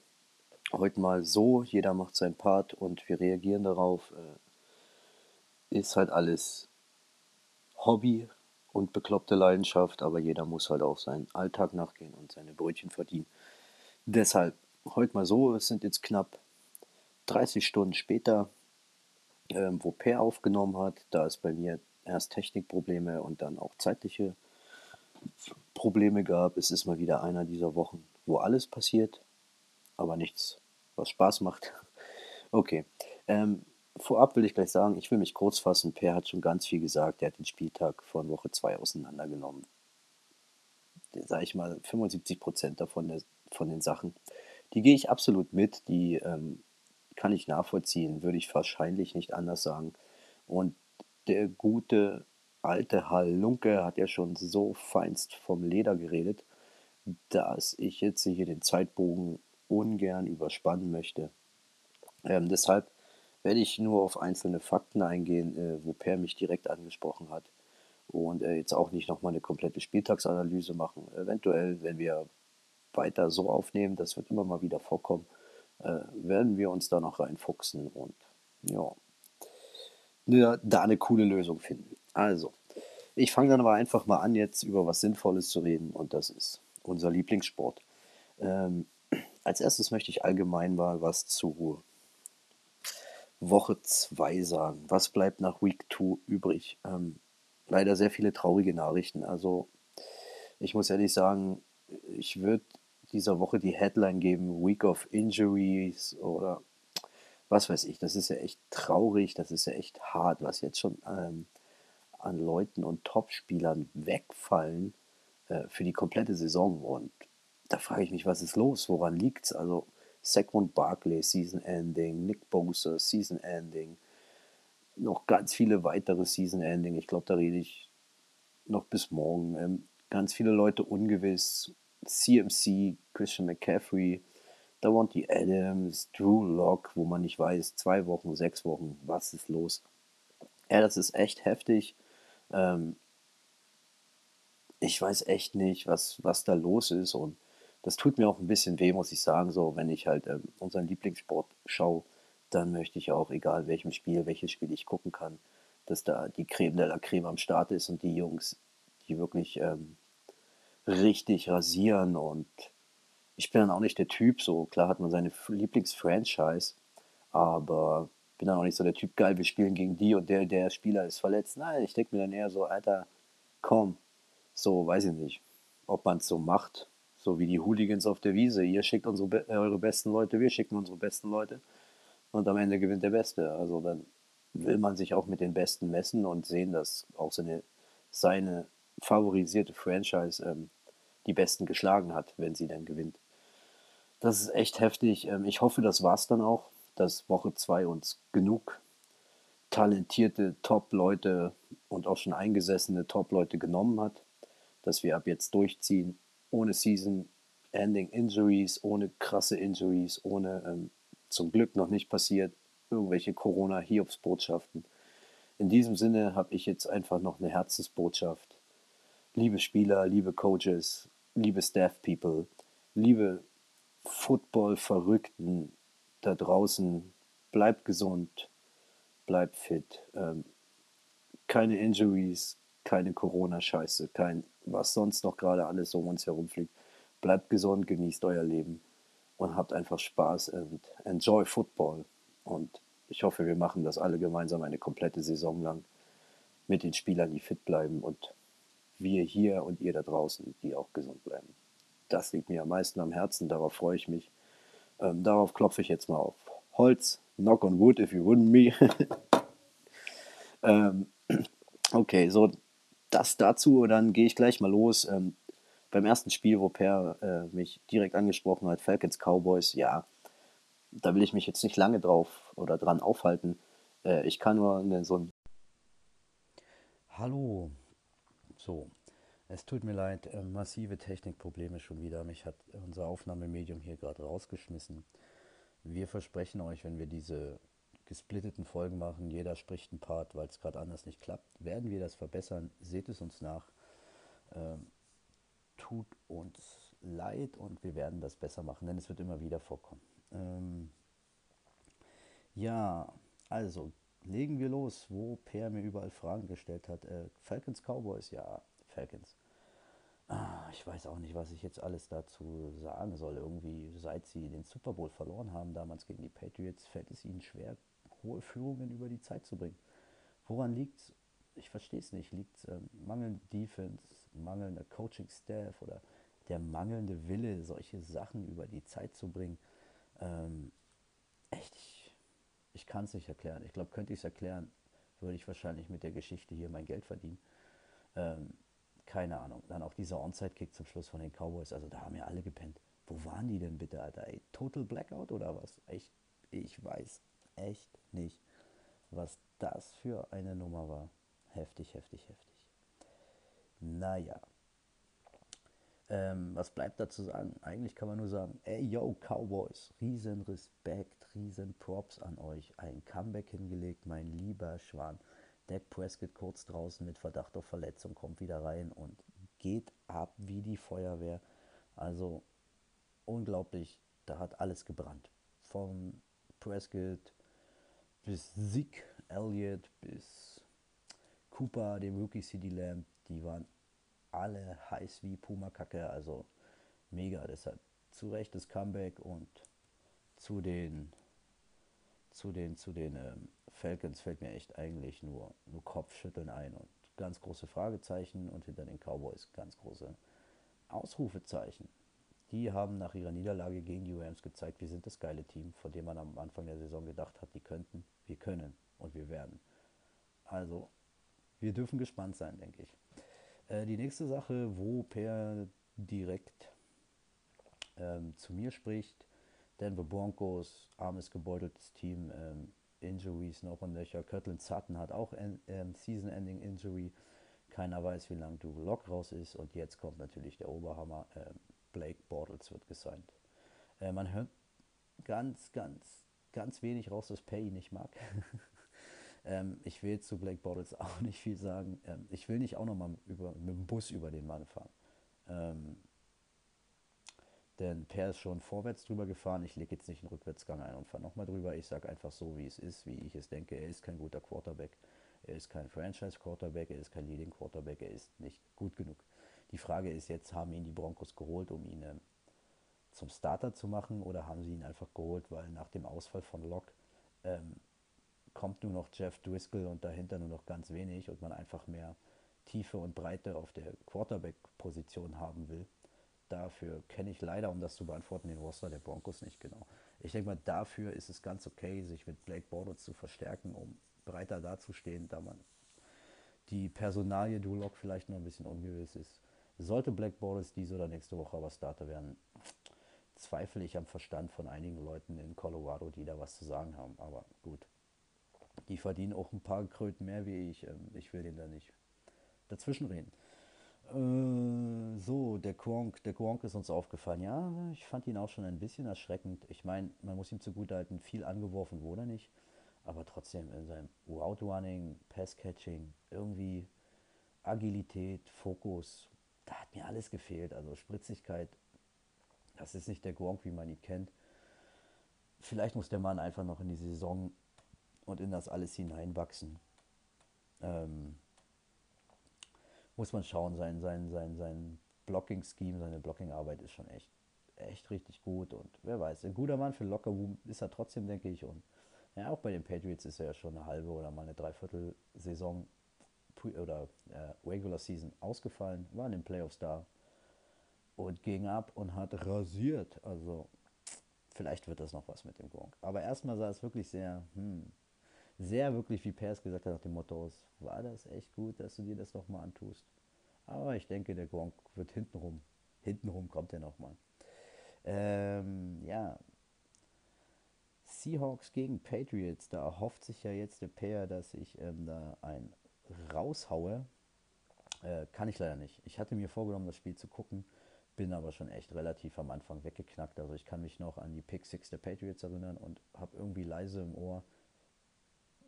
heute mal so, jeder macht seinen Part und wir reagieren darauf. Äh, ist halt alles Hobby und bekloppte Leidenschaft, aber jeder muss halt auch seinen Alltag nachgehen und seine Brötchen verdienen. Deshalb heute mal so, es sind jetzt knapp 30 Stunden später, ähm, wo Per aufgenommen hat. Da ist bei mir erst Technikprobleme und dann auch zeitliche Probleme gab. Es ist mal wieder einer dieser Wochen, wo alles passiert, aber nichts, was Spaß macht. Okay. Ähm, vorab will ich gleich sagen, ich will mich kurz fassen. Per hat schon ganz viel gesagt. Er hat den Spieltag von Woche 2 auseinandergenommen. Sage ich mal, 75 Prozent davon der, von den Sachen. Die gehe ich absolut mit. Die ähm, kann ich nachvollziehen. Würde ich wahrscheinlich nicht anders sagen. Und der gute alte Halunke hat ja schon so feinst vom Leder geredet, dass ich jetzt hier den Zeitbogen ungern überspannen möchte. Ähm, deshalb werde ich nur auf einzelne Fakten eingehen, äh, wo Per mich direkt angesprochen hat. Und äh, jetzt auch nicht nochmal eine komplette Spieltagsanalyse machen. Eventuell, wenn wir weiter so aufnehmen, das wird immer mal wieder vorkommen, äh, werden wir uns da noch reinfuchsen und ja, da eine coole Lösung finden. Also, ich fange dann aber einfach mal an, jetzt über was Sinnvolles zu reden und das ist unser Lieblingssport. Ähm, als erstes möchte ich allgemein mal was zu Woche 2 sagen. Was bleibt nach Week 2 übrig? Ähm, leider sehr viele traurige Nachrichten. Also ich muss ehrlich sagen, ich würde dieser Woche die Headline geben, Week of Injuries oder was weiß ich, das ist ja echt traurig, das ist ja echt hart, was jetzt schon ähm, an Leuten und Topspielern wegfallen äh, für die komplette Saison. Und da frage ich mich, was ist los? Woran liegt es? Also Saquon Barkley, Season Ending, Nick Bosa, Season Ending, noch ganz viele weitere Season Ending. Ich glaube, da rede ich noch bis morgen. Ähm, ganz viele Leute ungewiss. CMC, Christian McCaffrey, Davante Adams, Drew Lock, wo man nicht weiß, zwei Wochen, sechs Wochen, was ist los? Ja, das ist echt heftig. Ähm, ich weiß echt nicht, was, was da los ist und das tut mir auch ein bisschen weh, muss ich sagen. So, wenn ich halt ähm, unseren Lieblingssport schaue, dann möchte ich auch, egal welchem Spiel, welches Spiel ich gucken kann, dass da die Creme de la Creme am Start ist und die Jungs, die wirklich ähm, richtig rasieren und ich bin dann auch nicht der Typ, so klar hat man seine Lieblingsfranchise, aber bin dann auch nicht so der Typ, geil, wir spielen gegen die und der, der Spieler ist verletzt. Nein, ich denke mir dann eher so, Alter, komm, so, weiß ich nicht, ob man es so macht, so wie die Hooligans auf der Wiese. Ihr schickt unsere, eure besten Leute, wir schicken unsere besten Leute und am Ende gewinnt der Beste. Also dann will man sich auch mit den Besten messen und sehen, dass auch seine, seine favorisierte Franchise ähm, die Besten geschlagen hat, wenn sie dann gewinnt. Das ist echt heftig. Ähm, ich hoffe, das war es dann auch, dass Woche 2 uns genug talentierte Top-Leute und auch schon eingesessene Top-Leute genommen hat, dass wir ab jetzt durchziehen, ohne Season-Ending-Injuries, ohne krasse Injuries, ohne ähm, zum Glück noch nicht passiert, irgendwelche Corona-Hiobsbotschaften. In diesem Sinne habe ich jetzt einfach noch eine Herzensbotschaft. Liebe Spieler, liebe Coaches, liebe Staff-People, liebe Football-Verrückten da draußen, bleibt gesund, bleibt fit. Ähm, keine Injuries, keine Corona-Scheiße, kein was sonst noch gerade alles um uns herum fliegt. Bleibt gesund, genießt euer Leben und habt einfach Spaß und enjoy Football. Und ich hoffe, wir machen das alle gemeinsam eine komplette Saison lang mit den Spielern, die fit bleiben und wir hier und ihr da draußen, die auch gesund bleiben. Das liegt mir am meisten am Herzen, darauf freue ich mich. Ähm, darauf klopfe ich jetzt mal auf Holz. Knock on wood if you wouldn't me. ähm, okay, so das dazu, dann gehe ich gleich mal los. Ähm, beim ersten Spiel, wo Per äh, mich direkt angesprochen hat, Falcons Cowboys, ja, da will ich mich jetzt nicht lange drauf oder dran aufhalten. Äh, ich kann nur ne, so ein. Hallo. So, es tut mir leid, äh, massive Technikprobleme schon wieder. Mich hat unser Aufnahmemedium hier gerade rausgeschmissen. Wir versprechen euch, wenn wir diese gesplitteten Folgen machen, jeder spricht einen Part, weil es gerade anders nicht klappt, werden wir das verbessern. Seht es uns nach. Ähm, tut uns leid und wir werden das besser machen, denn es wird immer wieder vorkommen. Ähm, ja, also legen wir los, wo Per mir überall Fragen gestellt hat. Äh, Falcons Cowboys, ja, Falcons. Ah, ich weiß auch nicht, was ich jetzt alles dazu sagen soll. Irgendwie, seit sie den Super Bowl verloren haben, damals gegen die Patriots, fällt es ihnen schwer, hohe Führungen über die Zeit zu bringen. Woran liegt es? Ich verstehe es nicht. Liegt ähm, mangelnde Defense, mangelnder Coaching-Staff oder der mangelnde Wille, solche Sachen über die Zeit zu bringen? Ähm, ich kann es nicht erklären. Ich glaube, könnte ich es erklären, würde ich wahrscheinlich mit der Geschichte hier mein Geld verdienen. Ähm, keine Ahnung. Dann auch dieser Onside-Kick zum Schluss von den Cowboys. Also da haben ja alle gepennt. Wo waren die denn bitte, Alter? Ey, Total Blackout oder was? Ich, ich weiß echt nicht, was das für eine Nummer war. Heftig, heftig, heftig. Naja, ähm, was bleibt da zu sagen? Eigentlich kann man nur sagen, ey yo, Cowboys, riesen Respekt, riesen Props an euch. Ein Comeback hingelegt, mein lieber Schwan. Dak Prescott kurz draußen mit Verdacht auf Verletzung, kommt wieder rein und geht ab wie die Feuerwehr. Also unglaublich, da hat alles gebrannt. Vom Prescott bis Zeke Elliott bis Cooper, dem Rookie CD Lamb, die waren alle heiß wie Puma-Kacke, also mega. Deshalb zu Recht das Comeback und zu den zu den zu den ähm, Falcons fällt mir echt eigentlich nur nur Kopfschütteln ein und ganz große Fragezeichen und hinter den Cowboys ganz große Ausrufezeichen. Die haben nach ihrer Niederlage gegen die Rams gezeigt, wir sind das geile Team, von dem man am Anfang der Saison gedacht hat, die könnten, wir können und wir werden. Also, wir dürfen gespannt sein, denke ich. Äh, die nächste Sache, wo Per direkt ähm, zu mir spricht, Denver Broncos, armes, gebeuteltes Team, ähm, Injuries noch und Löcher. Kirtland Sutton hat auch ein ähm, Season-Ending-Injury. Keiner weiß, wie lange Drew Lock raus ist. Und jetzt kommt natürlich der Oberhammer. Ähm, Blake Bortles wird gesigned. Äh, man hört ganz, ganz, ganz wenig raus, dass Pay ihn nicht mag. Ähm, ich will zu Black Bottles auch nicht viel sagen. Ähm, ich will nicht auch nochmal mit dem Bus über den Mann fahren. Ähm, denn Per ist schon vorwärts drüber gefahren. Ich lege jetzt nicht einen Rückwärtsgang ein und fahre nochmal drüber. Ich sage einfach so, wie es ist, wie ich es denke. Er ist kein guter Quarterback. Er ist kein Franchise-Quarterback. Er ist kein Leading-Quarterback. Er ist nicht gut genug. Die Frage ist jetzt, haben ihn die Broncos geholt, um ihn ähm, zum Starter zu machen oder haben sie ihn einfach geholt, weil nach dem Ausfall von Locke ähm, kommt nur noch Jeff Driscoll und dahinter nur noch ganz wenig und man einfach mehr Tiefe und Breite auf der Quarterback-Position haben will. Dafür kenne ich leider, um das zu beantworten, den Roster der Broncos nicht genau. Ich denke mal, dafür ist es ganz okay, sich mit Blake Bortles zu verstärken, um breiter dazustehen, da man die Personalie Duloc vielleicht noch ein bisschen ungewiss ist. Sollte Black Bortles diese oder nächste Woche aber Starter werden, zweifle ich am Verstand von einigen Leuten in Colorado, die da was zu sagen haben. Aber gut, die verdienen auch ein paar Kröten mehr wie ich. Ähm, ich will denen da nicht dazwischenreden. Äh, so, der Gronk, der Gronk ist uns aufgefallen. Ja, ich fand ihn auch schon ein bisschen erschreckend. Ich meine, man muss ihm zugutehalten, viel angeworfen wurde nicht. Aber trotzdem in seinem Route Running, Pass Catching, irgendwie Agilität, Fokus, da hat mir alles gefehlt. Also Spritzigkeit, das ist nicht der Gronk, wie man ihn kennt. Vielleicht muss der Mann einfach noch in die Saison und in das alles hineinwachsen. Ähm, muss man schauen, sein, sein, sein, sein Blocking-Scheme, seine Blocking-Arbeit ist schon echt, echt richtig gut. Und wer weiß, ein guter Mann für Locker Room ist er trotzdem, denke ich. Und ja, auch bei den Patriots ist er ja schon eine halbe oder mal eine Dreiviertel-Saison oder äh, Regular Season ausgefallen, war in den Playoffs da und ging ab und hat rasiert. Also vielleicht wird das noch was mit dem Gronk. Aber erstmal sah es wirklich sehr, hm, sehr wirklich, wie Pers gesagt hat, nach dem Motto, war das echt gut, dass du dir das nochmal antust. Aber ich denke, der Gronk wird hintenrum, hintenrum kommt er nochmal. Ähm, ja, Seahawks gegen Patriots, da erhofft sich ja jetzt der Pair, dass ich ähm, da ein raushaue. Äh, kann ich leider nicht. Ich hatte mir vorgenommen, das Spiel zu gucken, bin aber schon echt relativ am Anfang weggeknackt. Also ich kann mich noch an die Pick Six der Patriots erinnern und habe irgendwie leise im Ohr,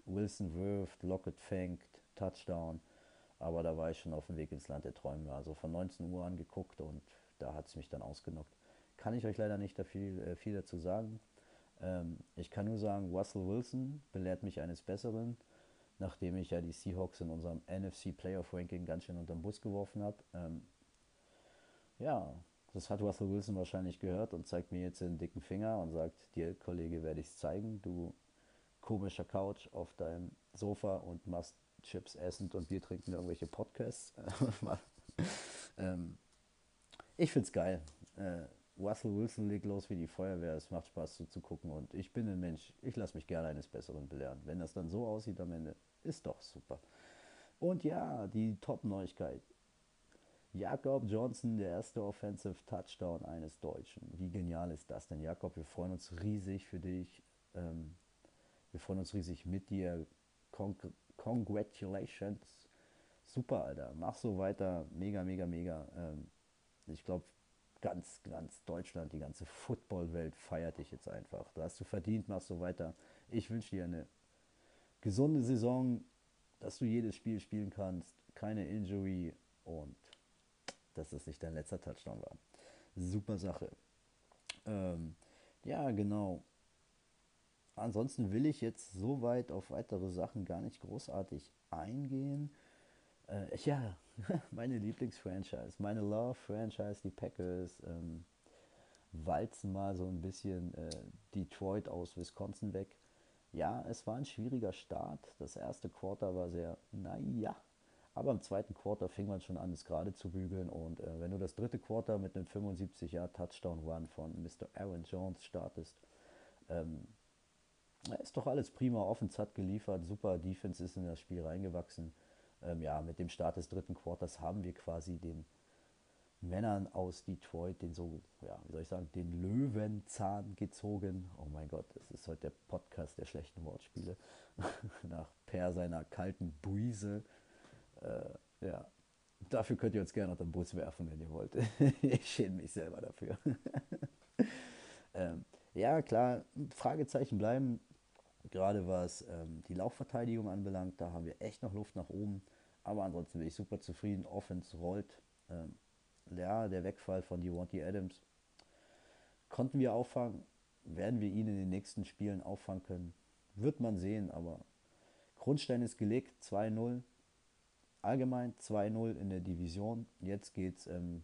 Wilson wirft, Lockett fängt, Touchdown. Aber da war ich schon auf dem Weg ins Land der Träume. Also von 19 Uhr angeguckt und da hat es mich dann ausgenockt. Kann ich euch leider nicht da viel, äh, viel dazu sagen. Ähm, ich kann nur sagen, Russell Wilson belehrt mich eines Besseren, nachdem ich ja die Seahawks in unserem NFC Playoff Ranking ganz schön unter den Bus geworfen habe. Ähm, ja, das hat Russell Wilson wahrscheinlich gehört und zeigt mir jetzt den dicken Finger und sagt, dir, Kollege, werde ich es zeigen, du komischer Couch auf deinem Sofa und machst Chips essend und Bier trinken irgendwelche Podcasts. ähm, ich find's geil. Äh, Russell Wilson legt los wie die Feuerwehr. Es macht Spaß zuzugucken und ich bin ein Mensch. Ich lasse mich gerne eines Besseren belehren. Wenn das dann so aussieht am Ende, ist doch super. Und ja, die Top-Neuigkeit. Jakob Johnson, der erste Offensive Touchdown eines Deutschen. Wie genial ist das denn, Jakob? Wir freuen uns riesig für dich. Ähm, wir freuen uns riesig mit dir. Cong congratulations. Super, Alter. Mach so weiter. Mega, mega, mega. Ähm, ich glaube, ganz, ganz Deutschland, die ganze Footballwelt feiert dich jetzt einfach. Da hast du verdient, mach so weiter. Ich wünsche dir eine gesunde Saison, dass du jedes Spiel spielen kannst, keine Injury und dass es nicht dein letzter Touchdown war. Super Sache. Ähm, ja, genau. Ansonsten will ich jetzt soweit auf weitere Sachen gar nicht großartig eingehen. Äh, ja, meine Lieblingsfranchise, meine Love-Franchise, die Packers, ähm, walzen mal so ein bisschen äh, Detroit aus Wisconsin weg. Ja, es war ein schwieriger Start. Das erste Quarter war sehr, naja, aber im zweiten Quarter fing man schon an, es gerade zu bügeln. Und äh, wenn du das dritte Quarter mit einem 75-Jahr-Touchdown-Run von Mr. Aaron Jones startest, ähm, ist doch alles prima. Offense hat geliefert, super Defense ist in das Spiel reingewachsen. Ähm, ja, mit dem Start des dritten Quarters haben wir quasi den Männern aus Detroit den so, ja, wie soll ich sagen, den Löwenzahn gezogen. Oh mein Gott, das ist heute der Podcast der schlechten Wortspiele. Nach Per seiner kalten Buise. Äh, ja, dafür könnt ihr uns gerne noch den Bus werfen, wenn ihr wollt. ich schäme mich selber dafür. ähm, ja, klar, Fragezeichen bleiben gerade was ähm, die Laufverteidigung anbelangt, da haben wir echt noch Luft nach oben. Aber ansonsten bin ich super zufrieden. Offense rollt. Ähm, ja, der Wegfall von Devontae Adams konnten wir auffangen. Werden wir ihn in den nächsten Spielen auffangen können? Wird man sehen, aber Grundstein ist gelegt, 2-0. Allgemein 2-0 in der Division. Jetzt geht's, ähm,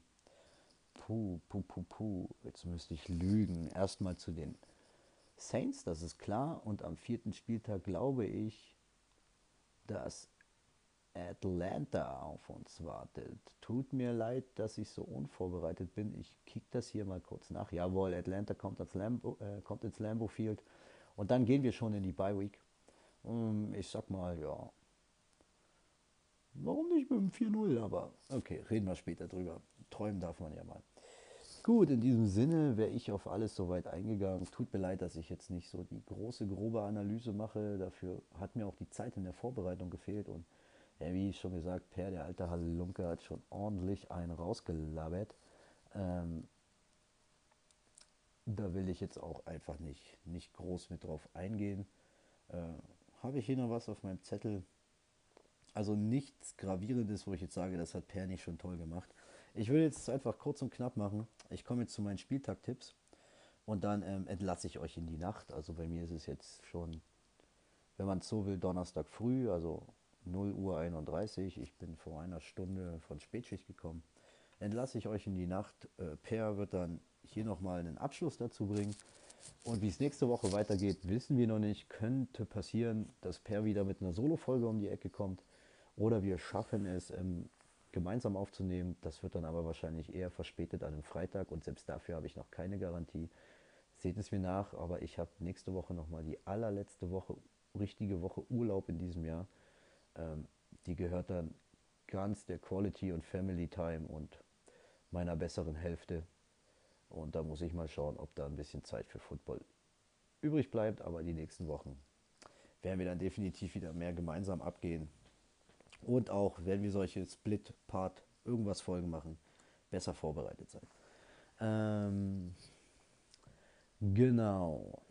puh, puh, puh, puh. Jetzt müsste ich lügen. Erstmal zu den Saints, das ist klar. Und am vierten Spieltag glaube ich, dass Atlanta auf uns wartet. Tut mir leid, dass ich so unvorbereitet bin. Ich kick das hier mal kurz nach. Jawohl, Atlanta kommt, ins Lambo, äh, kommt ins Lambo Field. Und dann gehen wir schon in die Bye Week. Um, ich sag mal, ja. Warum nicht mit dem 4-0? Aber okay, reden wir später drüber. Träumen darf man ja mal. Gut, in diesem Sinne wäre ich auf alles soweit eingegangen. Tut mir leid, dass ich jetzt nicht so die große, grobe Analyse mache. Dafür hat mir auch die Zeit in der Vorbereitung gefehlt. Und ja, wie schon gesagt, Per, der alte Halunke, hat schon ordentlich einen rausgelabert. Ähm, da will ich jetzt auch einfach nicht, nicht groß mit drauf eingehen. Äh, Habe ich hier noch was auf meinem Zettel? Also nichts Gravierendes, wo ich jetzt sage, das hat Per nicht schon toll gemacht. Ich will jetzt einfach kurz und knapp machen. Ich komme jetzt zu meinen Spieltag-Tipps und dann ähm, entlasse ich euch in die Nacht. Also bei mir ist es jetzt schon, wenn man es so will, Donnerstag früh, also 0 Uhr 31. Ich bin vor einer Stunde von Spätschicht gekommen. Entlasse ich euch in die Nacht. Äh, per wird dann hier nochmal einen Abschluss dazu bringen. Und wie es nächste Woche weitergeht, wissen wir noch nicht. Könnte passieren, dass Per wieder mit einer Solo-Folge um die Ecke kommt. Oder wir schaffen es, ähm, gemeinsam aufzunehmen. Das wird dann aber wahrscheinlich eher verspätet an einem Freitag. Und selbst dafür habe ich noch keine Garantie. Seht es mir nach, aber ich habe nächste Woche nochmal die allerletzte Woche, richtige Woche Urlaub in diesem Jahr. Ähm, die gehört dann ganz der Quality und Family Time und meiner besseren Hälfte. Und da muss ich mal schauen, ob da ein bisschen Zeit für Football übrig bleibt. Aber die nächsten Wochen werden wir dann definitiv wieder mehr gemeinsam abgehen. Und auch, wenn wir solche Split-Part irgendwas Folgen machen, besser vorbereitet sein. Ähm, genau.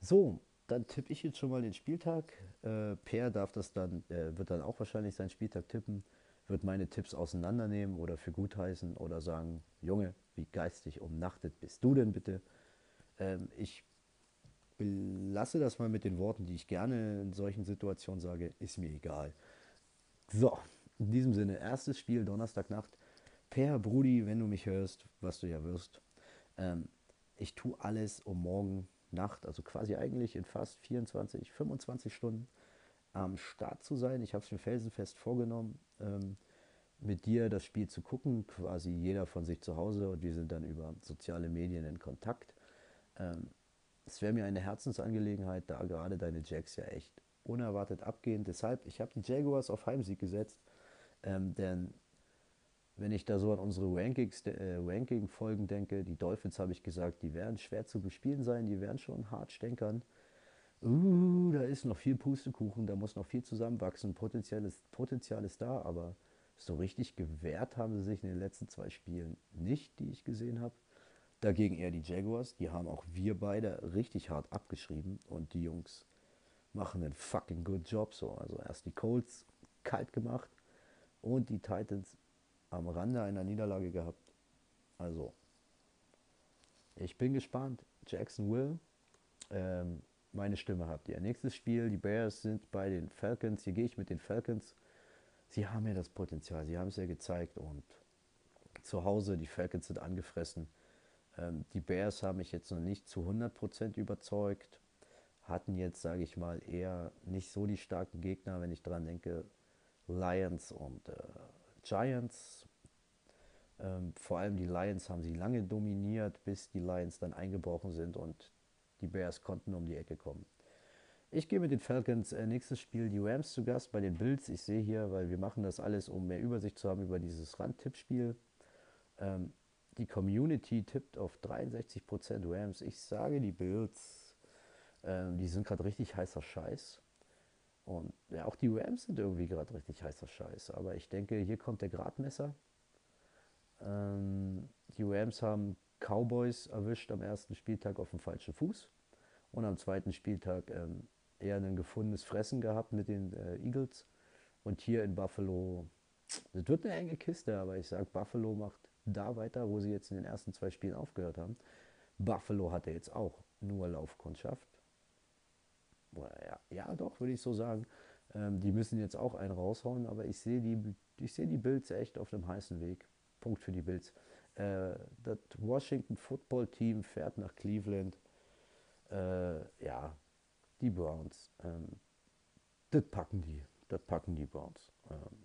So, dann tippe ich jetzt schon mal den Spieltag. Äh, per darf das dann, äh, wird dann auch wahrscheinlich seinen Spieltag tippen, wird meine Tipps auseinandernehmen oder für gut heißen oder sagen, Junge, wie geistig umnachtet bist du denn bitte? Ähm, ich belasse das mal mit den Worten, die ich gerne in solchen Situationen sage, ist mir egal. So, in diesem Sinne, erstes Spiel Donnerstagnacht. Per Brudi, wenn du mich hörst, was du ja wirst. Ähm, ich tue alles, um morgen Nacht, also quasi eigentlich in fast 24, 25 Stunden am Start zu sein. Ich habe es mir felsenfest vorgenommen, ähm, mit dir das Spiel zu gucken, quasi jeder von sich zu Hause und wir sind dann über soziale Medien in Kontakt. Ähm, es wäre mir eine Herzensangelegenheit, da gerade deine Jacks ja echt unerwartet abgehen. Deshalb, ich habe die Jaguars auf Heimsieg gesetzt, ähm, denn wenn ich da so an unsere Rankings, äh, Ranking-Folgen denke, die Dolphins habe ich gesagt, die werden schwer zu bespielen sein, die werden schon hart stänkern. Uh, da ist noch viel Pustekuchen, da muss noch viel zusammenwachsen, Potenzial ist, Potenzial ist da, aber so richtig gewehrt haben sie sich in den letzten zwei Spielen nicht, die ich gesehen habe. Dagegen eher die Jaguars, die haben auch wir beide richtig hart abgeschrieben und die Jungs machen einen fucking good Job so. Also erst die Colts kalt gemacht und die Titans am Rande einer Niederlage gehabt. Also, ich bin gespannt. Jackson Will, ähm, meine Stimme habt ihr. Nächstes Spiel, die Bears sind bei den Falcons. Hier gehe ich mit den Falcons. Sie haben ja das Potenzial, sie haben es ja gezeigt und zu Hause, die Falcons sind angefressen. Ähm, die Bears haben mich jetzt noch nicht zu 100% überzeugt hatten jetzt, sage ich mal, eher nicht so die starken Gegner, wenn ich daran denke, Lions und äh, Giants. Ähm, vor allem die Lions haben sie lange dominiert, bis die Lions dann eingebrochen sind und die Bears konnten um die Ecke kommen. Ich gehe mit den Falcons. Äh, nächstes Spiel die Rams zu Gast bei den Bills. Ich sehe hier, weil wir machen das alles, um mehr Übersicht zu haben über dieses Randtippspiel. Ähm, die Community tippt auf 63% Rams. Ich sage die Bills ähm, die sind gerade richtig heißer Scheiß. Und ja, auch die Rams sind irgendwie gerade richtig heißer Scheiß. Aber ich denke, hier kommt der Gradmesser. Ähm, die Rams haben Cowboys erwischt am ersten Spieltag auf dem falschen Fuß und am zweiten Spieltag ähm, eher ein gefundenes Fressen gehabt mit den äh, Eagles. Und hier in Buffalo, das wird eine enge Kiste, aber ich sage, Buffalo macht da weiter, wo sie jetzt in den ersten zwei Spielen aufgehört haben. Buffalo hatte jetzt auch nur Laufkundschaft ja, ja doch, würde ich so sagen. Ähm, die müssen jetzt auch einen raushauen, aber ich sehe die, ich die Bills echt auf einem heißen Weg. Punkt für die Bills. Äh, das Washington Football Team fährt nach Cleveland. Äh, ja, die Browns. Ähm, das packen die. Das packen die Browns. Ähm,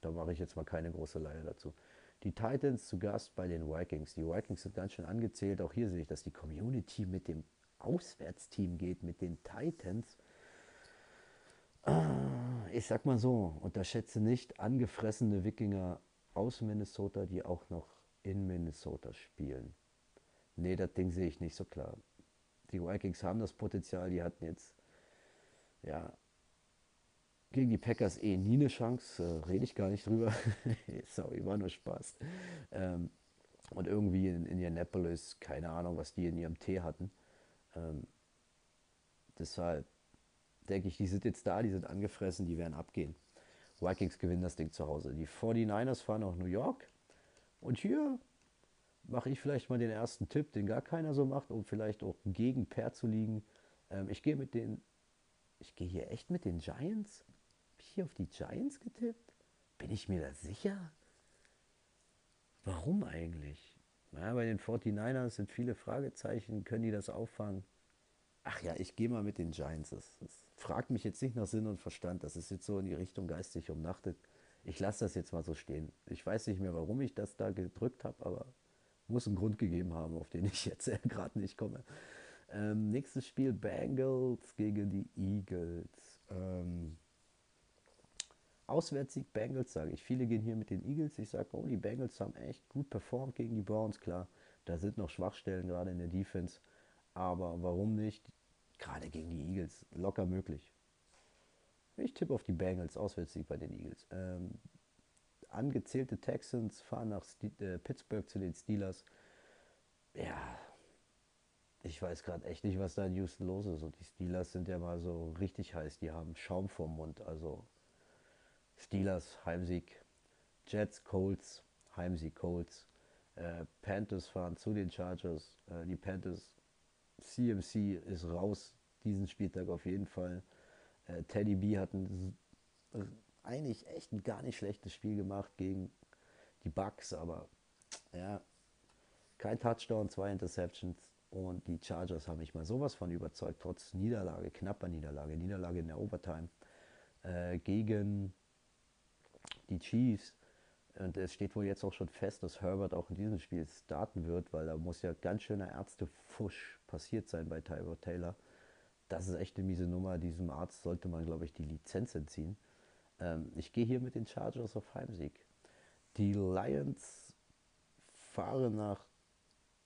da mache ich jetzt mal keine große Leihe dazu. Die Titans zu Gast bei den Vikings. Die Vikings sind ganz schön angezählt. Auch hier sehe ich, dass die Community mit dem Auswärtsteam geht, mit den Titans. Ah, ich sag mal so, unterschätze nicht angefressene Wikinger aus Minnesota, die auch noch in Minnesota spielen. Nee, das Ding sehe ich nicht so klar. Die Vikings haben das Potenzial, die hatten jetzt ja gegen die Packers eh nie eine Chance, äh, rede ich gar nicht drüber. Sorry, war nur Spaß. Ähm, und irgendwie in Indianapolis, keine Ahnung, was die in ihrem Tee hatten. Ähm, deshalb denke ich, die sind jetzt da, die sind angefressen, die werden abgehen. Vikings gewinnen das Ding zu Hause. Die 49ers fahren nach New York. Und hier mache ich vielleicht mal den ersten Tipp, den gar keiner so macht, um vielleicht auch gegen Per zu liegen. Ähm, ich gehe mit den, ich gehe hier echt mit den Giants. Habe ich hier auf die Giants getippt? Bin ich mir da sicher? Warum eigentlich? Ja, bei den 49ers sind viele Fragezeichen. Können die das auffangen? Ach ja, ich gehe mal mit den Giants. Das, das fragt mich jetzt nicht nach Sinn und Verstand. Das ist jetzt so in die Richtung geistig umnachtet. Ich lasse das jetzt mal so stehen. Ich weiß nicht mehr, warum ich das da gedrückt habe, aber muss einen Grund gegeben haben, auf den ich jetzt gerade nicht komme. Ähm, nächstes Spiel Bengals gegen die Eagles. Ähm, Auswärtssieg Bengals, sage ich. Viele gehen hier mit den Eagles. Ich sage, oh, die Bengals haben echt gut performt gegen die Browns. Klar, da sind noch Schwachstellen gerade in der Defense. Aber warum nicht? Gerade gegen die Eagles. Locker möglich. Ich tippe auf die Bengals. Auswärtssieg bei den Eagles. Ähm, angezählte Texans fahren nach St äh, Pittsburgh zu den Steelers. Ja, ich weiß gerade echt nicht, was da in Houston los ist. Und die Steelers sind ja mal so richtig heiß. Die haben Schaum vorm Mund. Also Steelers, Heimsieg. Jets, Colts, Heimsieg, Colts. Äh, Panthers fahren zu den Chargers. Äh, die Panthers, CMC ist raus diesen Spieltag auf jeden Fall. Äh, Teddy B hat ein eigentlich echt ein gar nicht schlechtes Spiel gemacht gegen die Bucks, aber ja, kein Touchdown, zwei Interceptions und die Chargers haben mich mal sowas von überzeugt, trotz Niederlage, knapper Niederlage, Niederlage in der Overtime äh, gegen die Chiefs. Und es steht wohl jetzt auch schon fest, dass Herbert auch in diesem Spiel starten wird, weil da muss ja ganz schöner Ärztefusch passiert sein bei Tyrod Taylor. Das ist echt eine miese Nummer. Diesem Arzt sollte man, glaube ich, die Lizenz entziehen. Ähm, ich gehe hier mit den Chargers auf Heimsieg. Die Lions fahren nach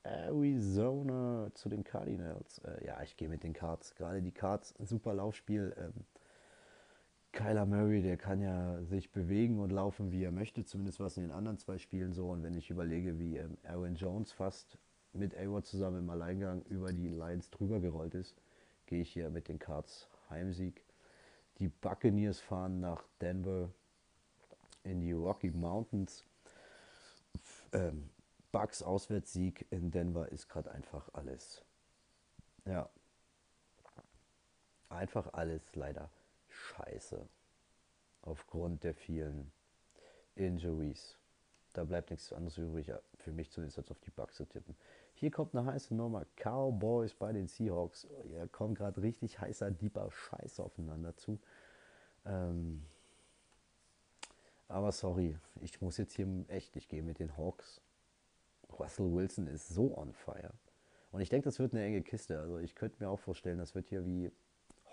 Arizona zu den Cardinals. Äh, ja, ich gehe mit den Cards. Gerade die Cards, super Laufspiel. Ähm, Kyler Murray, der kann ja sich bewegen und laufen, wie er möchte. Zumindest war es in den anderen zwei Spielen so. Und wenn ich überlege, wie ähm, Aaron Jones fast mit Ayward zusammen im Alleingang über die Lions drüber gerollt ist, gehe ich hier mit den Cards Heimsieg. Die Buccaneers fahren nach Denver in die Rocky Mountains. Ähm, Bucks Auswärtssieg in Denver ist gerade einfach alles. Ja. Einfach alles leider scheiße. Aufgrund der vielen Injuries. Da bleibt nichts anderes übrig, für mich zumindest als auf die Bucks zu tippen. Hier kommt eine heiße Nummer. Cowboys bei den Seahawks. Hier kommt gerade richtig heißer, deeper Scheiß aufeinander zu. Ähm, aber sorry, ich muss jetzt hier echt, ich gehe mit den Hawks. Russell Wilson ist so on fire. Und ich denke, das wird eine enge Kiste. Also ich könnte mir auch vorstellen, das wird hier wie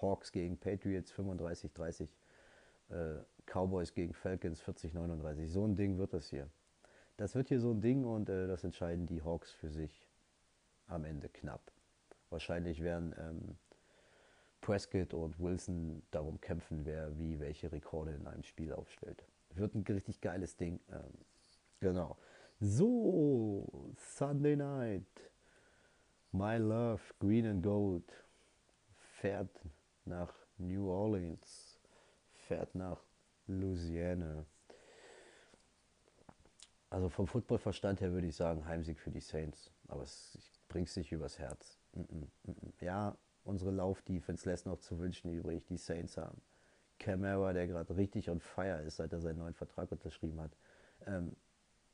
Hawks gegen Patriots 35-30, äh, Cowboys gegen Falcons 40-39. So ein Ding wird das hier. Das wird hier so ein Ding und äh, das entscheiden die Hawks für sich am Ende knapp. Wahrscheinlich werden ähm, Prescott und Wilson darum kämpfen, wer wie welche Rekorde in einem Spiel aufstellt. Wird ein richtig geiles Ding. Ähm, genau. So, Sunday Night. My Love, Green and Gold, fährt nach New Orleans, fährt nach Louisiana. Also vom Footballverstand her würde ich sagen, Heimsieg für die Saints. Aber es, bringt sich übers Herz. Mm -mm, mm ja, unsere Laufdefense lässt noch zu wünschen übrig. Die Saints haben Camara, der gerade richtig on fire ist, seit er seinen neuen Vertrag unterschrieben hat. Ähm,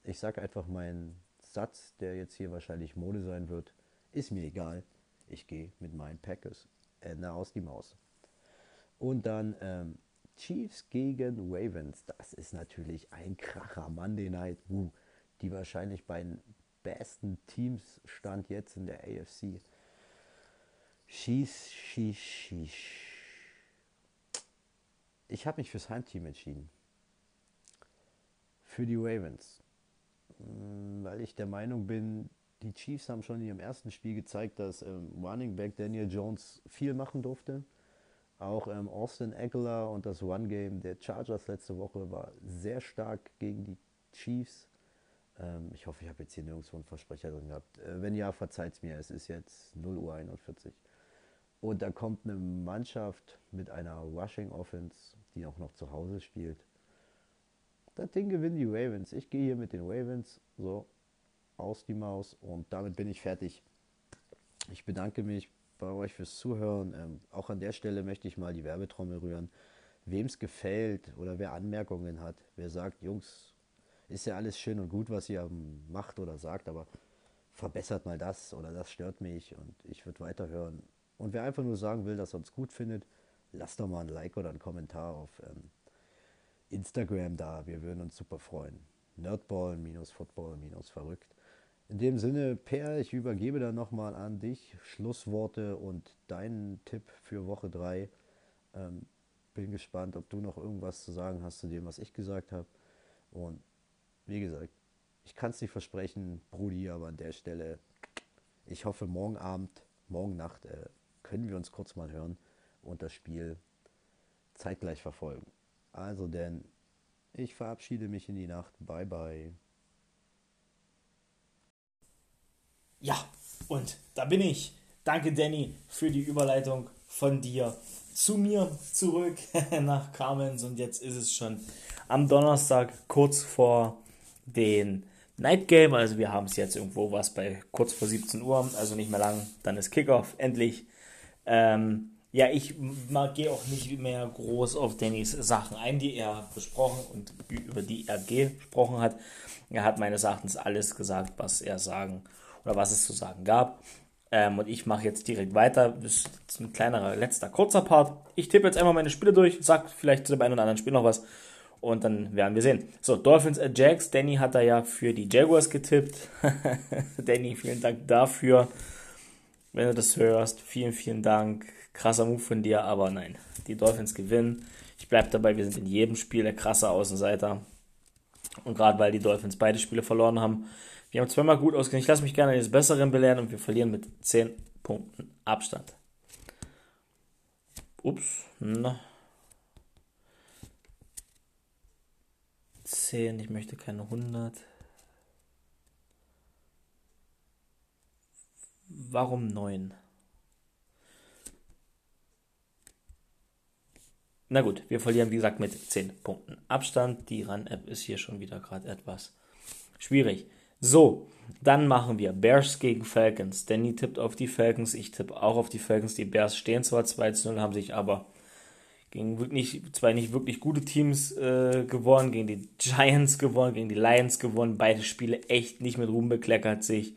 ich sage einfach meinen Satz, der jetzt hier wahrscheinlich Mode sein wird. Ist mir egal. Ich gehe mit meinen Packers. Ende aus die Maus. Und dann ähm, Chiefs gegen Ravens. Das ist natürlich ein Kracher. Monday Night. Uh, die wahrscheinlich bei den besten Teams stand jetzt in der AFC. Schieß, schieß, schieß. Ich habe mich fürs Heimteam entschieden. Für die Ravens. Mm, weil ich der Meinung bin, die Chiefs haben schon in ihrem ersten Spiel gezeigt, dass ähm, Running Back Daniel Jones viel machen durfte. Auch ähm, Austin Eckler und das One-Game der Chargers letzte Woche war sehr stark gegen die Chiefs. Ähm, ich hoffe, ich habe jetzt hier nirgendwo einen Versprecher drin gehabt. Äh, wenn ja, verzeiht es mir, es ist jetzt 0 Uhr 41. Und da kommt eine Mannschaft mit einer Rushing Offense, die auch noch zu Hause spielt. Das Ding gewinnen die Ravens. Ich gehe hier mit den Ravens. So, aus die Maus. Und damit bin ich fertig. Ich bedanke mich bei euch fürs Zuhören. Ähm, auch an der Stelle möchte ich mal die Werbetrommel rühren. Wem es gefällt oder wer Anmerkungen hat, wer sagt, Jungs, ist ja alles schön und gut, was ihr macht oder sagt, aber verbessert mal das oder das stört mich und ich würde weiterhören. Und wer einfach nur sagen will, dass er uns gut findet, lasst doch mal ein Like oder einen Kommentar auf ähm, Instagram da. Wir würden uns super freuen. Nerdball Football verrückt. In dem Sinne, Per, ich übergebe dann nochmal an dich Schlussworte und deinen Tipp für Woche 3. Ähm, bin gespannt, ob du noch irgendwas zu sagen hast zu dem, was ich gesagt habe. Und wie gesagt, ich kann es nicht versprechen, Brudi, aber an der Stelle, ich hoffe, morgen Abend, morgen Nacht äh, können wir uns kurz mal hören und das Spiel zeitgleich verfolgen. Also denn, ich verabschiede mich in die Nacht. Bye bye. Ja, und da bin ich. Danke, Danny, für die Überleitung von dir zu mir zurück nach Kamenz. Und jetzt ist es schon am Donnerstag kurz vor den Night Game. Also wir haben es jetzt irgendwo was bei kurz vor 17 Uhr, also nicht mehr lang. Dann ist Kickoff endlich. Ähm, ja, ich gehe auch nicht mehr groß auf Dannys Sachen ein, die er besprochen und über die er gesprochen hat. Er hat meines Erachtens alles gesagt, was er sagen oder was es zu sagen gab. Ähm, und ich mache jetzt direkt weiter. Das ist ein kleinerer, letzter, kurzer Part. Ich tippe jetzt einmal meine Spiele durch, sag vielleicht zu dem einen oder anderen Spiel noch was. Und dann werden wir sehen. So, Dolphins at Jags. Danny hat da ja für die Jaguars getippt. Danny, vielen Dank dafür. Wenn du das hörst, vielen, vielen Dank krasser Move von dir, aber nein, die Dolphins gewinnen. Ich bleibe dabei, wir sind in jedem Spiel der krasse Außenseiter. Und gerade weil die Dolphins beide Spiele verloren haben, wir haben zweimal gut ausgesehen. Ich lasse mich gerne eines Besseren belehren und wir verlieren mit 10 Punkten Abstand. Ups, na. 10, ich möchte keine 100. Warum 9? Na gut, wir verlieren wie gesagt mit 10 Punkten Abstand. Die Run-App ist hier schon wieder gerade etwas schwierig. So, dann machen wir Bears gegen Falcons. Danny tippt auf die Falcons, ich tippe auch auf die Falcons. Die Bears stehen zwar 2 zu 0, haben sich aber gegen wirklich, zwei nicht wirklich gute Teams äh, gewonnen, gegen die Giants gewonnen, gegen die Lions gewonnen. Beide Spiele echt nicht mit Ruhm bekleckert sich.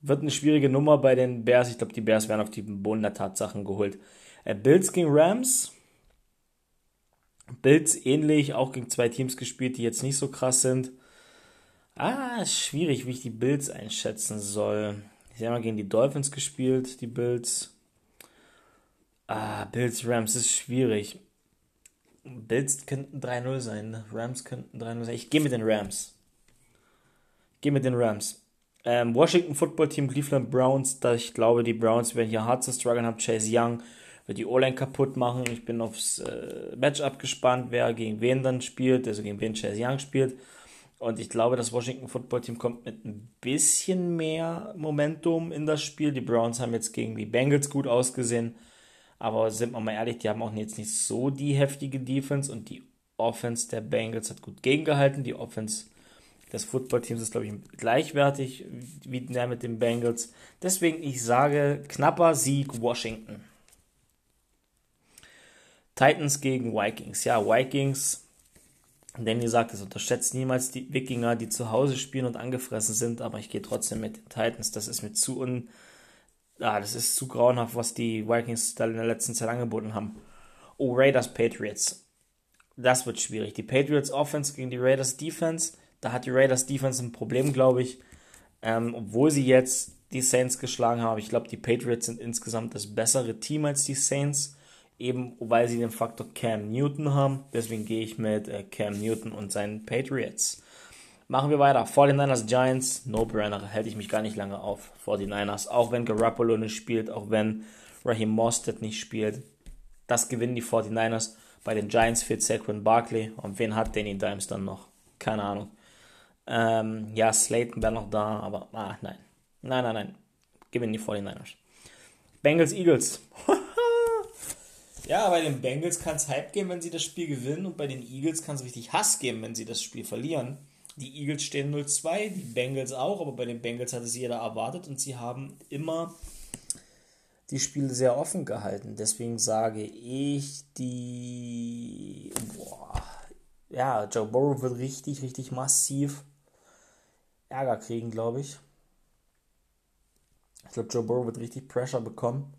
Wird eine schwierige Nummer bei den Bears. Ich glaube, die Bears werden auf die Boden der Tatsachen geholt. Äh, Bills gegen Rams. Bills ähnlich, auch gegen zwei Teams gespielt, die jetzt nicht so krass sind. Ah, schwierig, wie ich die Bills einschätzen soll. Sie haben ja gegen die Dolphins gespielt, die Bills. Ah, Bills, Rams ist schwierig. Bills könnten 3-0 sein, ne? Rams könnten 3-0 sein. Ich gehe mit den Rams. Ich gehe mit den Rams. Ähm, Washington Football Team, Cleveland Browns. Da ich glaube, die Browns werden hier hart zu strugglen haben. Chase Young wird die O-Line kaputt machen. Ich bin aufs äh, Matchup gespannt, wer gegen wen dann spielt, also gegen wen Chase Young spielt. Und ich glaube, das Washington Football Team kommt mit ein bisschen mehr Momentum in das Spiel. Die Browns haben jetzt gegen die Bengals gut ausgesehen. Aber sind wir mal ehrlich, die haben auch jetzt nicht so die heftige Defense und die Offense der Bengals hat gut gegengehalten. Die Offense des Footballteams ist, glaube ich, gleichwertig wie der mit den Bengals. Deswegen, ich sage, knapper Sieg Washington. Titans gegen Vikings. Ja, Vikings Danny sagt es, unterschätzt niemals die Wikinger, die zu Hause spielen und angefressen sind, aber ich gehe trotzdem mit den Titans. Das ist mir zu un. Ah, das ist zu grauenhaft, was die Vikings da in der letzten Zeit angeboten haben. Oh, Raiders Patriots. Das wird schwierig. Die Patriots Offense gegen die Raiders Defense. Da hat die Raiders Defense ein Problem, glaube ich. Ähm, obwohl sie jetzt die Saints geschlagen haben. Ich glaube, die Patriots sind insgesamt das bessere Team als die Saints eben weil sie den Faktor Cam Newton haben. Deswegen gehe ich mit äh, Cam Newton und seinen Patriots. Machen wir weiter. 49ers Giants, No-Brainer, hätte ich mich gar nicht lange auf. 49ers, auch wenn Garoppolo nicht spielt, auch wenn Raheem Mostert nicht spielt. Das gewinnen die 49ers. Bei den Giants fehlt Saquon Barkley. Und wen hat Danny Dimes dann noch? Keine Ahnung. Ähm, ja, Slayton wäre noch da, aber ah, nein. Nein, nein, nein. Gewinnen die 49ers. Bengals Eagles. Ja, bei den Bengals kann es Hype geben, wenn sie das Spiel gewinnen und bei den Eagles kann es richtig Hass geben, wenn sie das Spiel verlieren. Die Eagles stehen 0-2, die Bengals auch, aber bei den Bengals hat es jeder erwartet und sie haben immer die Spiele sehr offen gehalten. Deswegen sage ich, die. Boah, ja, Joe Burrow wird richtig, richtig massiv Ärger kriegen, glaube ich. Ich glaube, Joe Burrow wird richtig Pressure bekommen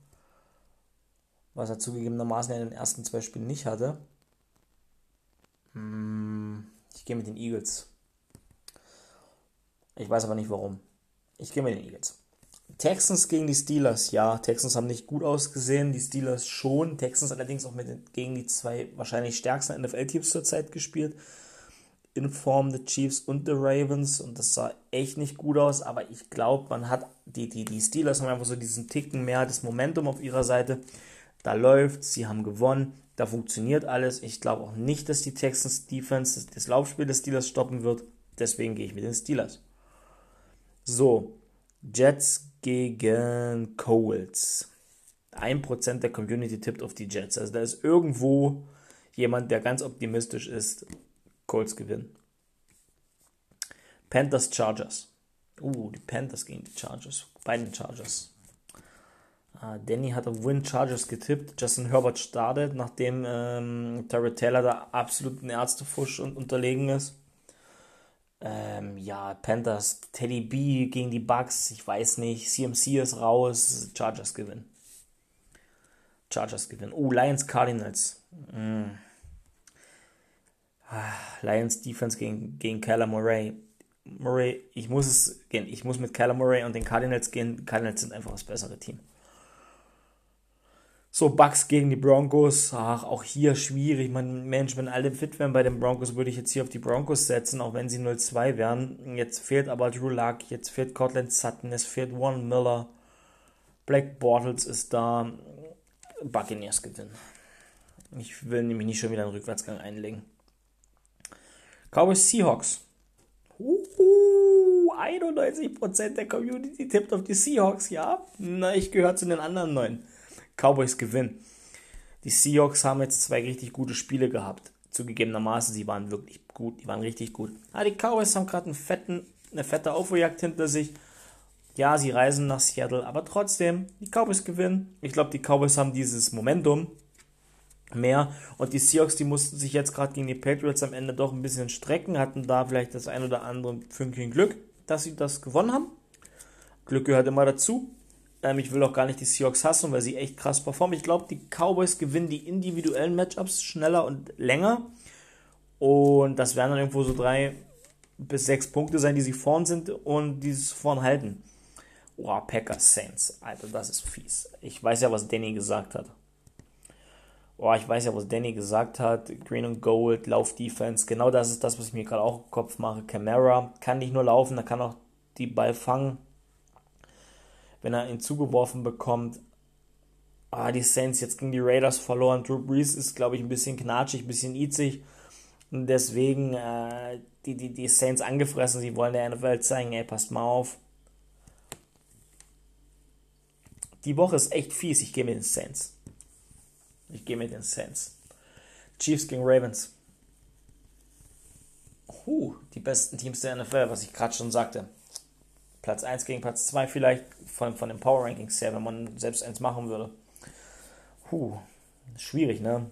was er zugegebenermaßen in den ersten zwei Spielen nicht hatte. Hm, ich gehe mit den Eagles. Ich weiß aber nicht warum. Ich gehe mit den Eagles. Texans gegen die Steelers, ja, Texans haben nicht gut ausgesehen, die Steelers schon. Texans allerdings auch mit, gegen die zwei wahrscheinlich stärksten NFL-Teams zurzeit gespielt. In Form der Chiefs und der Ravens und das sah echt nicht gut aus, aber ich glaube, man hat, die, die, die Steelers haben einfach so diesen Ticken mehr das Momentum auf ihrer Seite da läuft, sie haben gewonnen, da funktioniert alles. Ich glaube auch nicht, dass die Texans Defense das Laufspiel des Steelers stoppen wird. Deswegen gehe ich mit den Steelers. So, Jets gegen Colts. 1% der Community tippt auf die Jets. Also da ist irgendwo jemand, der ganz optimistisch ist. Colts gewinnen. Panthers Chargers. Uh, die Panthers gegen die Chargers. Bei den Chargers. Uh, Danny hat auf Win Chargers getippt. Justin Herbert startet, nachdem ähm, Terry Taylor da absolut ein Ärztefusch und unterlegen ist. Ähm, ja, Panthers, Teddy B gegen die Bucks, ich weiß nicht. CMC ist raus, Chargers gewinnen. Chargers gewinnen. Oh, Lions Cardinals. Mm. Ah, Lions Defense gegen, gegen Kyler Murray. Murray, ich muss es gehen. Ich muss mit Kyler Murray und den Cardinals gehen. Cardinals sind einfach das bessere Team. So, Bucks gegen die Broncos, ach, auch hier schwierig. Man, Mensch, wenn alle fit wären bei den Broncos, würde ich jetzt hier auf die Broncos setzen, auch wenn sie 0-2 wären. Jetzt fehlt aber Drew Luck, jetzt fehlt Cortland Sutton, es fehlt Warren Miller. Black Bortles ist da. Buccaneers gewinnen. Ich will nämlich nicht schon wieder einen Rückwärtsgang einlegen. Cowboys Seahawks. Uhu, 91% der Community tippt auf die Seahawks, ja? Na, ich gehöre zu den anderen neun. Cowboys gewinnen. Die Seahawks haben jetzt zwei richtig gute Spiele gehabt. Zugegebenermaßen, sie waren wirklich gut, die waren richtig gut. Ah, die Cowboys haben gerade eine fette Aufholjagd hinter sich. Ja, sie reisen nach Seattle, aber trotzdem, die Cowboys gewinnen. Ich glaube, die Cowboys haben dieses Momentum mehr. Und die Seahawks, die mussten sich jetzt gerade gegen die Patriots am Ende doch ein bisschen strecken, hatten da vielleicht das ein oder andere Fünkchen Glück, dass sie das gewonnen haben. Glück gehört immer dazu. Ähm, ich will auch gar nicht die Seahawks hassen, weil sie echt krass performen. Ich glaube, die Cowboys gewinnen die individuellen Matchups schneller und länger. Und das werden dann irgendwo so drei bis sechs Punkte sein, die sie vorn sind und die sie vorn halten. Oh, Packers Saints. Alter, das ist fies. Ich weiß ja, was Danny gesagt hat. Oh, ich weiß ja, was Danny gesagt hat. Green und Gold, Lauf-Defense. Genau das ist das, was ich mir gerade auch im Kopf mache. Camara kann nicht nur laufen, er kann auch die Ball fangen wenn er ihn zugeworfen bekommt. Ah, die Saints jetzt gegen die Raiders verloren. Drew Brees ist, glaube ich, ein bisschen knatschig, ein bisschen itzig. Und deswegen äh, die, die, die Saints angefressen. Sie wollen der NFL zeigen, ey, passt mal auf. Die Woche ist echt fies. Ich gehe mit den Saints. Ich gehe mit den Saints. Chiefs gegen Ravens. Huh, die besten Teams der NFL, was ich gerade schon sagte. Platz 1 gegen Platz 2 vielleicht von, von den Power Rankings her, wenn man selbst eins machen würde. Puh, schwierig, ne?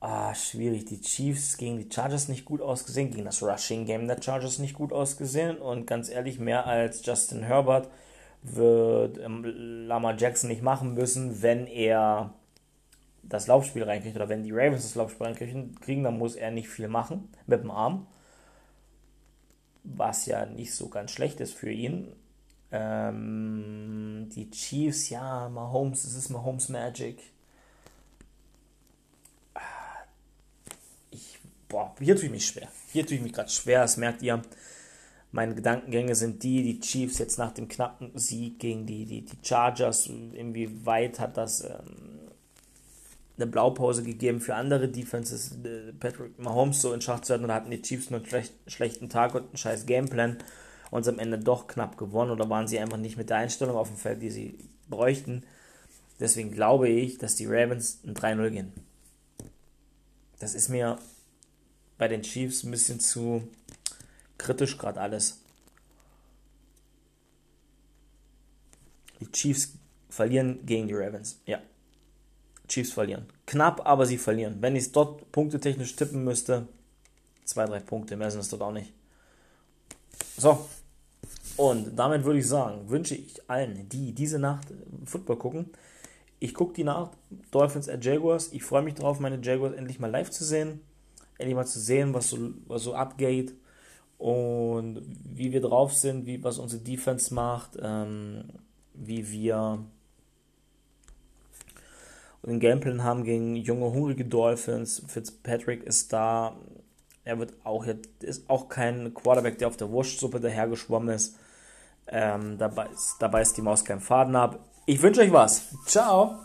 Ah, schwierig. Die Chiefs gegen die Chargers nicht gut ausgesehen, gegen das Rushing Game der Chargers nicht gut ausgesehen. Und ganz ehrlich, mehr als Justin Herbert wird ähm, Lamar Jackson nicht machen müssen, wenn er das Laufspiel reinkriegt oder wenn die Ravens das Laufspiel reinkriegen, dann muss er nicht viel machen mit dem Arm. Was ja nicht so ganz schlecht ist für ihn. Ähm, die Chiefs, ja, Mahomes, es ist Mahomes Magic. Ich, boah, hier tue ich mich schwer. Hier tue ich mich gerade schwer, das merkt ihr. Meine Gedankengänge sind die, die Chiefs jetzt nach dem knappen Sieg gegen die, die, die Chargers, inwieweit hat das ähm, eine Blaupause gegeben für andere Defenses, äh, Patrick Mahomes so in Schach zu halten, oder hatten die Chiefs nur einen schlecht, schlechten Tag und einen scheiß Gameplan und am Ende doch knapp gewonnen oder waren sie einfach nicht mit der Einstellung auf dem Feld, die sie bräuchten. Deswegen glaube ich, dass die Ravens ein 3-0 gehen. Das ist mir bei den Chiefs ein bisschen zu kritisch gerade alles. Die Chiefs verlieren gegen die Ravens. Ja. Chiefs verlieren. Knapp, aber sie verlieren. Wenn ich es dort punktetechnisch tippen müsste, zwei, drei Punkte, mehr sind es dort auch nicht. So, und damit würde ich sagen, wünsche ich allen, die diese Nacht Football gucken, ich gucke die Nacht, Dolphins at Jaguars. Ich freue mich darauf, meine Jaguars endlich mal live zu sehen. Endlich mal zu sehen, was so, was so abgeht und wie wir drauf sind, wie, was unsere Defense macht, ähm, wie wir den Gameplan haben gegen junge, hungrige Dolphins. Fitzpatrick ist da. Er wird auch, ist auch kein Quarterback, der auf der Wurstsuppe dahergeschwommen ist. Ähm, dabei, ist, dabei ist die Maus kein Faden ab. Ich wünsche euch was. Ciao.